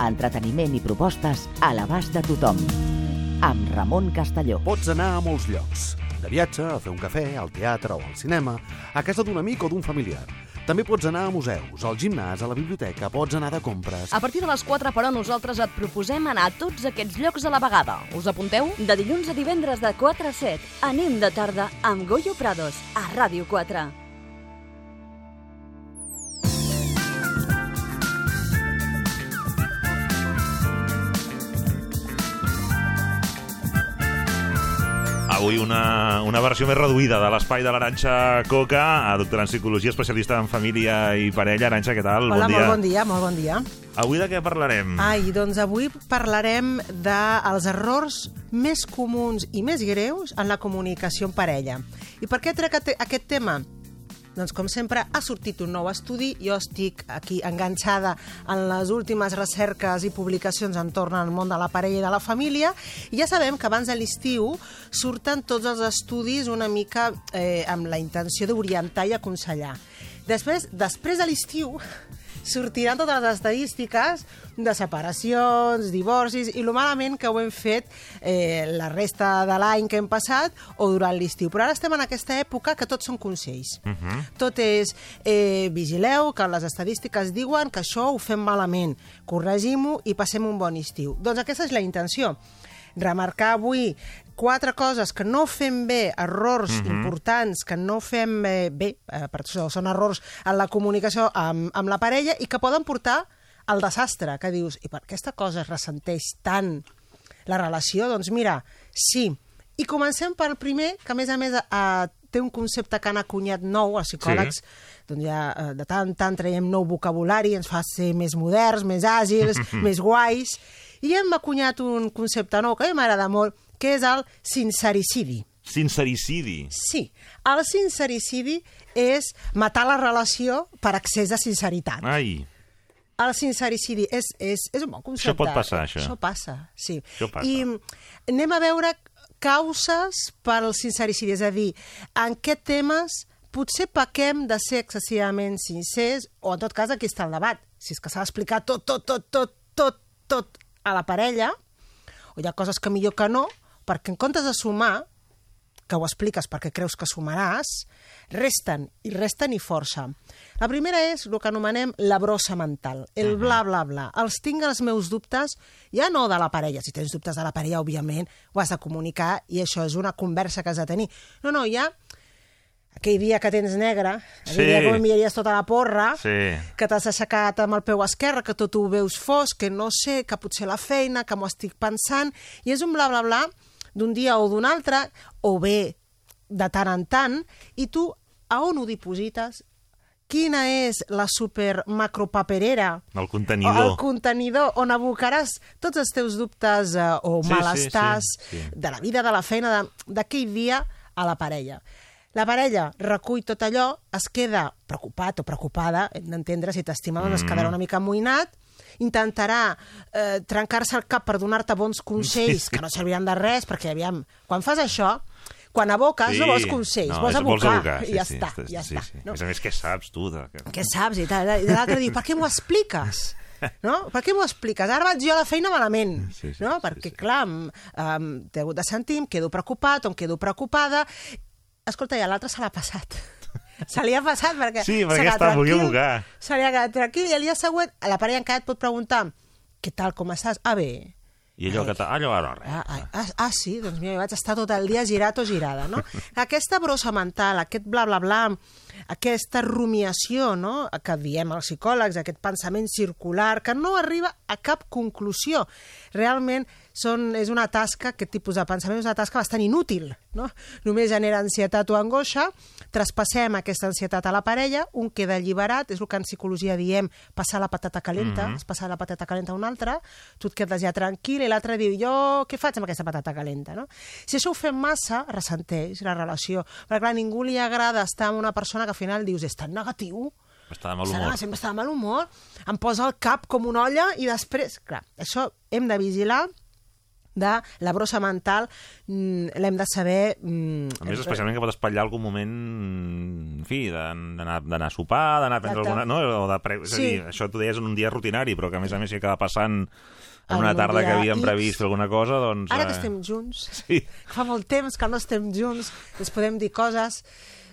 Entreteniment i propostes a l'abast de tothom. Amb Ramon Castelló. Pots anar a molts llocs. De viatge, a fer un cafè, al teatre o al cinema, a casa d'un amic o d'un familiar. També pots anar a museus, al gimnàs, a la biblioteca, pots anar de compres... A partir de les 4, però, nosaltres et proposem anar a tots aquests llocs a la vegada. Us apunteu? De dilluns a divendres de 4 a 7. Anem de tarda amb Goyo Prados, a Ràdio 4. Avui una, una versió més reduïda de l'espai de l'Aranxa Coca, a doctora en psicologia, especialista en família i parella. Aranxa, què tal? Hola, bon dia. molt bon dia, molt bon dia. Avui de què parlarem? Ai, doncs avui parlarem dels errors més comuns i més greus en la comunicació en parella. I per què trec aquest- aquest tema? Doncs, com sempre, ha sortit un nou estudi. Jo estic aquí enganxada en les últimes recerques i publicacions entorn al món de la parella i de la família. I ja sabem que abans de l'estiu surten tots els estudis una mica eh, amb la intenció d'orientar i aconsellar. Després, després de l'estiu, sortiran totes les estadístiques de separacions, divorcis i lo malament que ho hem fet eh, la resta de l'any que hem passat o durant l'estiu. Però ara estem en aquesta època que tots són consells. Uh -huh. Tot és, eh, vigileu, que les estadístiques diuen que això ho fem malament, corregim-ho i passem un bon estiu. Doncs aquesta és la intenció. Remarcar avui quatre coses que no fem bé, errors Mhm. importants que no fem eh, bé, eh, per això són errors en la comunicació amb, amb la parella i que poden portar al desastre, que dius, i per aquesta cosa es ressenteix tant la relació? Doncs mira, sí. I comencem pel primer, que a més a més eh, té un concepte que han acunyat nou, els psicòlegs, Sí. doncs ja eh, de tant en tant traiem nou vocabulari, ens fa ser més moderns, més àgils, més guais, i hem acunyat un concepte nou que a mi m'agrada molt, que és el sincericidi. Sincericidi. Sí, el sincericidi és matar la relació per excés de sinceritat. Ai, El sincericidi és, és, és un bon concepte. Això pot passar, això. Això passa, sí. Això passa. I anem a veure causes pel sincericidi, és a dir, en què temes potser pequem de ser excessivament sincers, o en tot cas aquí està el debat. Si és que s'ha d'explicar tot, tot, tot, tot, tot, tot a la parella, o hi ha coses que millor que no, perquè en comptes de sumar, que ho expliques perquè creus que sumaràs, resten, i resten i força. La primera és el que anomenem la brossa mental, el bla, bla, bla. Els tinc els meus dubtes, ja no de la parella, si tens dubtes de la parella, òbviament, ho has de comunicar, i això és una conversa que has de tenir. No, no, ja aquell dia que tens negre, aquell Sí. dia que m'enviaries tota la porra, sí. que t'has aixecat amb el peu esquerre, que tot ho veus fosc, que no sé, que potser la feina, que m'ho estic pensant, i és un bla, bla, bla d'un dia o d'un altre, o bé de tant en tant, i tu a on ho diposites? Quina és la super macropaperera El contenidor. el contenidor on abocaràs tots els teus dubtes eh, o Sí, sí, malestars sí, sí. de la vida, de la feina, d'aquell dia a la parella. La parella recull tot allò, es queda preocupat o preocupada, hem d'entendre si t'estima, doncs es Mm. quedarà una mica amoïnat, intentarà eh, trencar-se el cap per donar-te bons consells Sí. que no serviran de res, perquè, aviam, quan fas això, quan aboques no vols consells, no, vols abocar, abocar, i ja sí, està, sí, ja sí, està. sí. No? A més a més, què saps tu? De... què saps? I, tal, i l'altre diu, per què m'ho expliques? No? Per què m'ho expliques? Ara vaig jo a la feina malament, Sí, sí, no? Perquè, clar, em, em, t'he hagut de sentir, em quedo preocupat em quedo preocupada. Escolta, i a l'altre se l'ha passat. Se li ha passat perquè... Sí, perquè està, volia abocar. Se li ha quedat tranquil i el dia següent a la parella encara et pot preguntar què tal, com estàs? Ah, bé. I allò que... Allò, ara, res. Ah, ah, ah, ah, sí, doncs mira, vaig estar tot el dia girat o girada, no? Aquesta brossa mental, aquest bla, bla, bla, aquesta rumiació, no?, que diem els psicòlegs, aquest pensament circular, que no arriba a cap conclusió. Realment són, és una tasca, aquest tipus de pensament és una tasca bastant inútil, no? Només genera ansietat o angoixa, traspassem aquesta ansietat a la parella, un queda alliberat, és el que en psicologia diem passar la patata calenta, Mhm. has passat la patata calenta a un altre, tu et quedes ja tranquil i l'altre diu, jo què faig amb aquesta patata calenta, no? Si això ho fem massa, ressenteix la relació, perquè clar, ningú li agrada estar amb una persona que al final dius, és tan negatiu, Està de mal Serà, humor. sempre està de mal humor, em posa el cap com una olla i després, clar, això hem de vigilar de la brossa mental, mm, l'hem de saber... mm, A més, especialment que pot espatllar algun moment, en fi, d'anar a sopar, d'anar a prendre Exacte. alguna... No? O de pre... És a Sí. dir, això t'ho deies en un dia rutinari, però que a més a més si acaba passant en una tarda que havíem previst fer alguna cosa, doncs... Ara que eh, estem junts, Sí. fa molt temps que no estem junts, ens podem dir coses,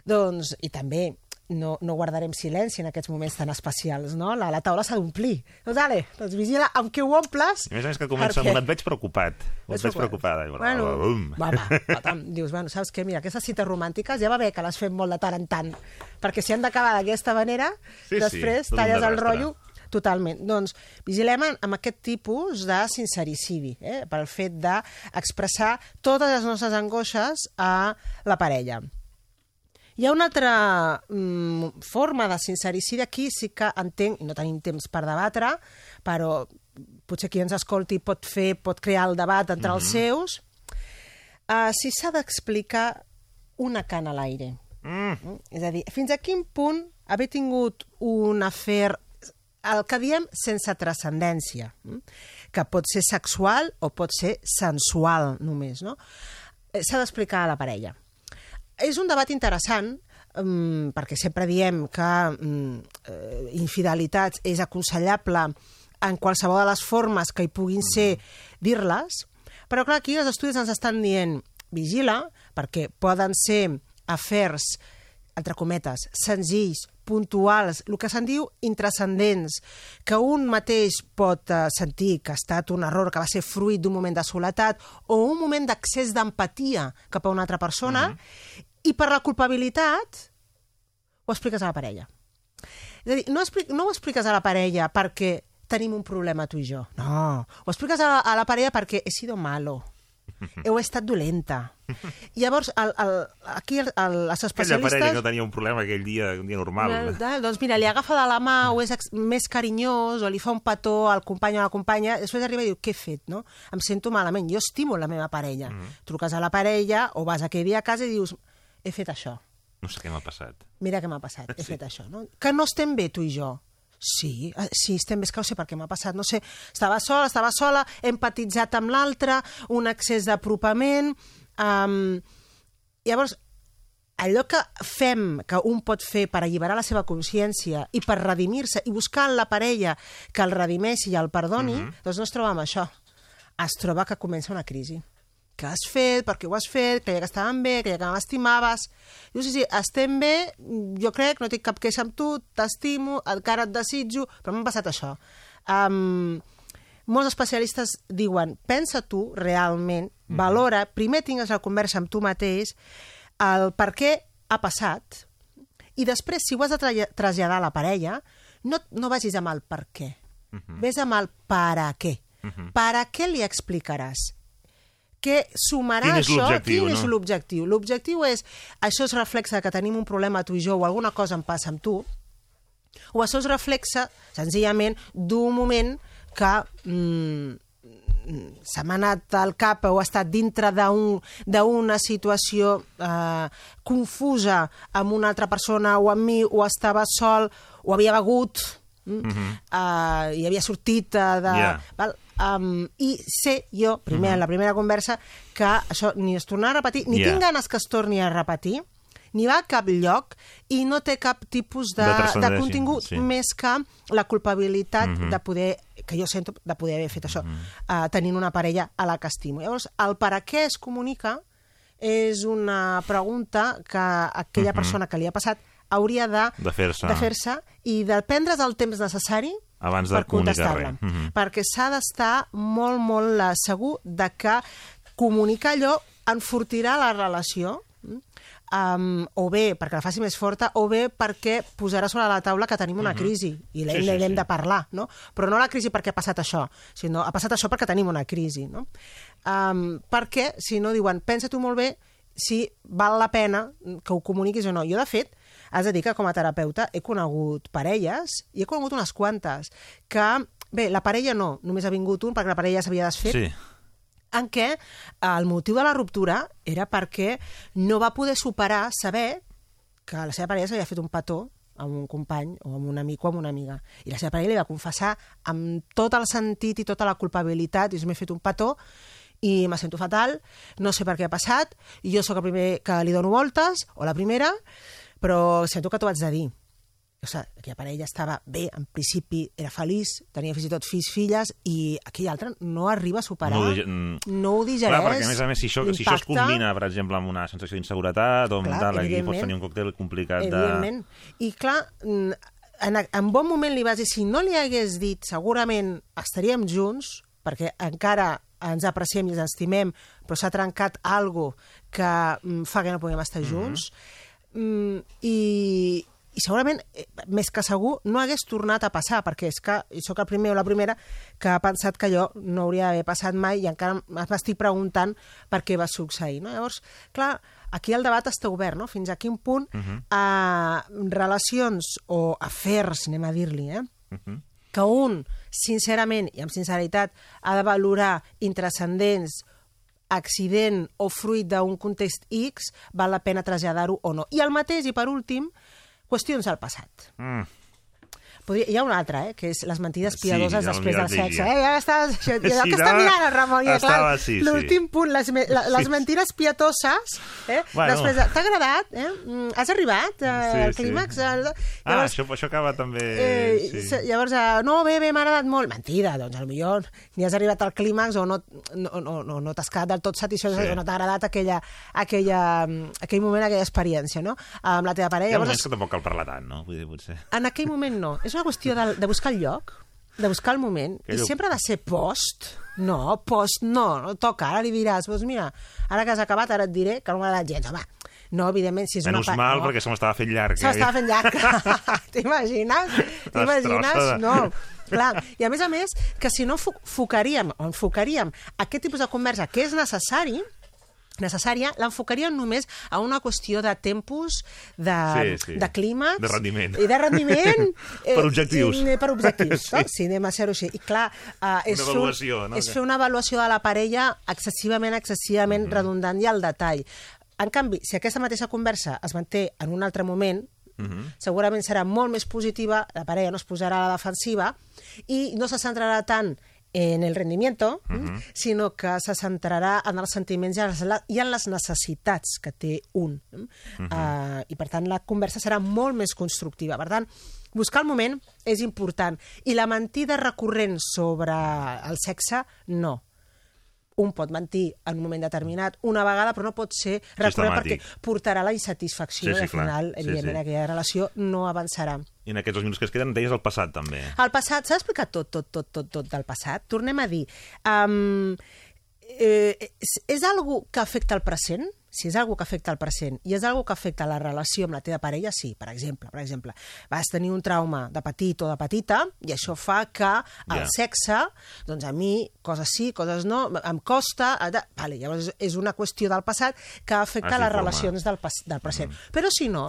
doncs, i també no, no guardarem silenci en aquests moments tan especials, no? La, la taula s'ha d'omplir. Doncs, ale, doncs vigila amb què ho omples. A més a més que comença amb un et veig preocupat. O et Veig preocupada. I, Bueno, bum. va, va, va, dius, bueno, saps què? Mira, aquestes cites romàntiques ja va bé que les fem molt de tant en tant, perquè si han d'acabar d'aquesta manera, Sí, sí, després un talles el rotllo Totalment. Doncs vigilem amb aquest tipus de sincericidi, eh? pel fet d'expressar totes les nostres angoixes a la parella. Hi ha una altra mm, forma de sincericidi, aquí sí que entenc, no tenim temps per debatre, però potser qui ens escolti pot fer, pot crear el debat entre els seus, uh, si s'ha d'explicar una cana a l'aire. Mm. És a dir, fins a quin punt haver tingut un afer el que diem sense transcendència, mm? que pot ser sexual o pot ser sensual només, no? Eh, S'ha d'explicar a la parella. És un debat interessant, um, perquè sempre diem que um, infidelitats és aconsellable en qualsevol de les formes que hi puguin ser dir-les, però clar, aquí els estudis ens estan dient vigila, perquè poden ser afers, entre cometes, senzills, puntuals, el que se'n diu intrascendents, que un mateix pot eh, sentir que ha estat un error que va ser fruit d'un moment de soledat o un moment d'accés d'empatia cap a una altra persona, i per la culpabilitat ho expliques a la parella. És a dir, no, expli no ho expliques a la parella perquè tenim un problema tu i jo. No, ho expliques a la, a la parella perquè he sido malo, heu estat dolenta. Llavors, el, el, aquí el, el, els Aquella especialistes... parella que no tenia un problema aquell dia, un dia normal. Tal, doncs mira, li agafa de la mà o és més carinyós o li fa un petó al company o a la companya, després arriba i diu, què he fet, no? Em sento malament, jo estimo la meva parella. Mm. Truques a la parella o vas aquell dia a casa i dius, he fet això, No sé què m'ha passat. mira què m'ha passat, he Sí. fet això, no? Que no estem bé, tu i jo. Sí, eh, sí, estem bé, és que no sé per què m'ha passat, no sé, estava sola, estava sola, he empatitzat amb l'altre, un excés d'apropament... Um, llavors, allò que fem, que un pot fer per alliberar la seva consciència i per redimir-se i buscar en la parella que el redimeixi i el perdoni, Mhm. doncs no es troba amb això. Es troba que comença una crisi. Què has fet? Per què ho has fet? Creia que estàvem bé, creia que m'estimaves. Diu, sí, sí, estem bé, jo crec, no tinc cap queixa amb tu, t'estimo, encara et desitjo, però m'ha passat això. Um, molts especialistes diuen, pensa tu realment, valora, primer tingues la conversa amb tu mateix, el per què ha passat, i després, si ho has de tra- traslladar a la parella, no, no vagis amb el per què, ves amb el per a què. Per a què li explicaràs? Què sumarà Quin això? Quin és no? l'objectiu? L'objectiu és, això es reflexa que tenim un problema tu i jo o alguna cosa em passa amb tu, o això es reflexa senzillament d'un moment que mm, se m'ha anat al cap o ha estat dintre d'un- d'una situació eh, confusa amb una altra persona o amb mi, o estava sol, o havia begut, mm, Mhm. eh, i havia sortit eh, de... Ja. Val? Um, I sé jo, primer, en la primera conversa, que això ni es tornarà a repetir, ni Ja. tinc ganes que es torni a repetir, ni va a cap lloc i no té cap tipus de, De de, contingut sí. més que la culpabilitat Mhm. de poder, que jo sento de poder haver fet això, uh, tenint una parella a la que estimo. Llavors, el per a què es comunica és una pregunta que aquella Mhm. persona que li ha passat hauria de, De fer-se. de fer-se i de prendre's el temps necessari Abans de per contestar-la. res. Mhm. Perquè s'ha d'estar molt, molt eh, segur de que comunicar allò enfortirà la relació um, o bé perquè la faci més forta o bé perquè posarà sobre la taula que tenim una Mhm. crisi i l'hem Sí, sí, sí. de parlar, no? Però no la crisi perquè ha passat això, sinó ha passat això perquè tenim una crisi, no? Um, perquè, si no, diuen, pensa tu molt bé si val la pena que ho comuniquis o no. Jo, de fet, has de dir que com a terapeuta he conegut parelles, i he conegut unes quantes, que, bé, la parella no, només ha vingut un perquè la parella s'havia desfet, Sí. en què el motiu de la ruptura era perquè no va poder superar saber que la seva parella s'havia fet un petó amb un company o amb un amic o amb una amiga. I la seva parella li va confessar amb tot el sentit i tota la culpabilitat, i m'he fet un petó i me sento fatal, no sé per què ha passat, i jo sóc el primer que li dono voltes, o la primera, però sento que t'ho haig de dir. O sigui, aquella parella estava bé, en principi era feliç, tenia fins i tot fills, filles, i aquell altre no arriba a superar, No ho mm. no ho digereix. Clar, perquè a més a més, si això, si això es combina, per exemple, amb una sensació d'inseguretat o amb Clar, tal, aquí pots tenir un còctel complicat de... Evidentment. I clar, mm, en, en bon moment li vas dir, si no li hagués dit, segurament estaríem junts, perquè encara ens apreciem i ens estimem, però s'ha trencat algo que mm, fa que no puguem estar junts. Mm, i, i segurament, eh, més que segur, no hagués tornat a passar, perquè és que sóc el primer o la primera que ha pensat que allò no hauria d'haver passat mai i encara m'estic preguntant per què va succeir. No? Llavors, clar, aquí el debat està obert, no? fins a quin punt uh -huh. eh, relacions o afers, anem a dir-li, eh? Uh -huh. Que un, sincerament i amb sinceritat, ha de valorar intrascendents accident o fruit d'un context X, val la pena traslladar-ho o no. I el mateix, i per últim, qüestions del passat. Mm. Podria, hi ha una altra, eh, que és les mentides piadoses sí, després del sexe. Eh? Ja estàs, ja, ja sí, que està mirant el Ramon, ja, clar, sí, l'últim sí. punt, les, la, les sí. mentides pietoses, eh? Bueno. després, t'ha agradat? Eh? Mm, has arribat eh, sí, al clímax? Sí. Eh? Ah, això, això acaba també... Eh, sí. Llavors, eh, no, bé, bé, m'ha agradat molt. Mentida, doncs potser ni has arribat al clímax o no, no, no, no, no t'has quedat del tot satisfet sí. o no t'ha agradat aquella, aquella, aquell moment, aquella experiència, no? Amb la teva parella. Hi ha moments que tampoc cal parlar tant, no? Vull dir, potser... En aquell moment no. És una qüestió de, de buscar el lloc, de buscar el moment, que i sempre ha de ser post. No, post no, no toca. Ara li diràs, doncs mira, ara que has acabat, ara et diré que no m'ha agradat gens. Home, no, evidentment, si és Menys una... mal, no. perquè se m'estava fent llarg. Se m'estava fent llarg. T'imagines? T'imagines? No. Clar, i a més a més, que si no focaríem, o enfocaríem aquest tipus de conversa que és necessari, necessària, l'enfocaríem només a una qüestió de tempos, de, sí, sí. de clímax... De rendiment. I de rendiment... per objectius. Eh, per objectius, sí. no? Sí, anem a ser-ho així. I clar, eh, és, una avaluació, fer, no? és fer una avaluació de la parella excessivament, excessivament mm -hmm. redundant i al detall. En canvi, si aquesta mateixa conversa es manté en un altre moment, Uh -huh. segurament serà molt més positiva, la parella no es posarà a la defensiva i no se centrarà tant en el rendimiento, uh -huh. sinó que se centrarà en els sentiments i en les necessitats que té un. Uh -huh. uh, I, per tant, la conversa serà molt més constructiva. Per tant, buscar el moment és important. I la mentida recurrent sobre el sexe, no un pot mentir en un moment determinat una vegada, però no pot ser recurrent perquè portarà la insatisfacció sí, sí, i al final, clar. evidentment, sí, sí. aquella relació no avançarà. I en aquests dos minuts que es queden deies el passat, també. El passat, s'ha explicat tot, tot, tot, tot, tot del passat. Tornem a dir, um, eh, és, és algo que afecta el present? Si és algo que afecta el present i és algo que afecta la relació amb la teva parella, sí, per exemple, per exemple, vas tenir un trauma de petit o de petita i això fa que el yeah. sexe, doncs a mi, coses sí, coses no, em costa... Vale, llavors és una qüestió del passat que afecta les relacions del, del present. Mm. Però si no,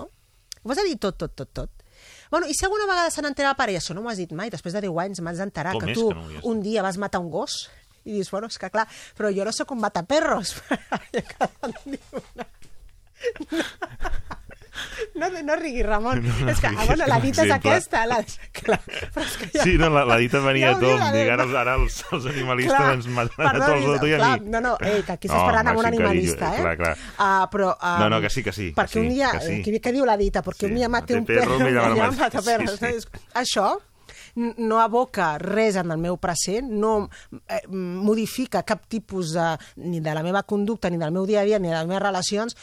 ho vas a dir tot, tot, tot, tot. Bueno, i si alguna vegada se n'entera la parella, això no m'ho has dit mai, després de 10 anys m'has d'enterar que tu que no un dia vas matar un gos i dius, bueno, és que clar, però jo no sóc un mataperros. No, no, no riguis, Ramon. No, no, és que, ah, bueno, la dita és aquesta. La, clar, però és que ja... Sí, no, la, la dita venia ja tot. Dic, ara, ara els, els animalistes clar, ens mataran a tots tu i a mi. No, no, ei, que aquí estàs no, parlant amb un animalista, eh? Clar, clar. Uh, però, um, no, no, que sí, que sí. Perquè que un dia, que, sí. que, que diu la dita, perquè sí. un dia mate un perro, i ja mata perros. Sí, sí. Això no aboca res en el meu present, no eh, modifica cap tipus de, ni de la meva conducta, ni del meu dia a dia, ni de les meves relacions,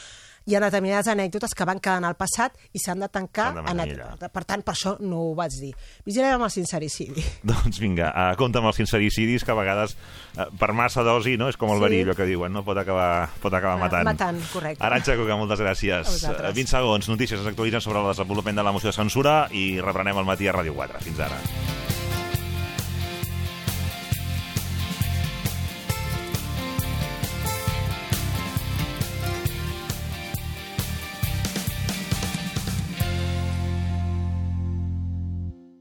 hi ha determinades anècdotes que van quedar en el passat i s'han de tancar. En el... Per tant, per això no ho vaig dir. Vigilem amb el sincericidi. Doncs vinga, uh, compta amb els sincericidis, que a vegades, uh, per massa dosi, no? és com el sí. verí, allò que diuen, no? pot acabar, pot acabar matant. Matant, correcte. Aranxa Coca, moltes gràcies. 20 segons, notícies, es actualitzen sobre el desenvolupament de la moció de censura i reprenem el matí a Ràdio 4. Fins ara.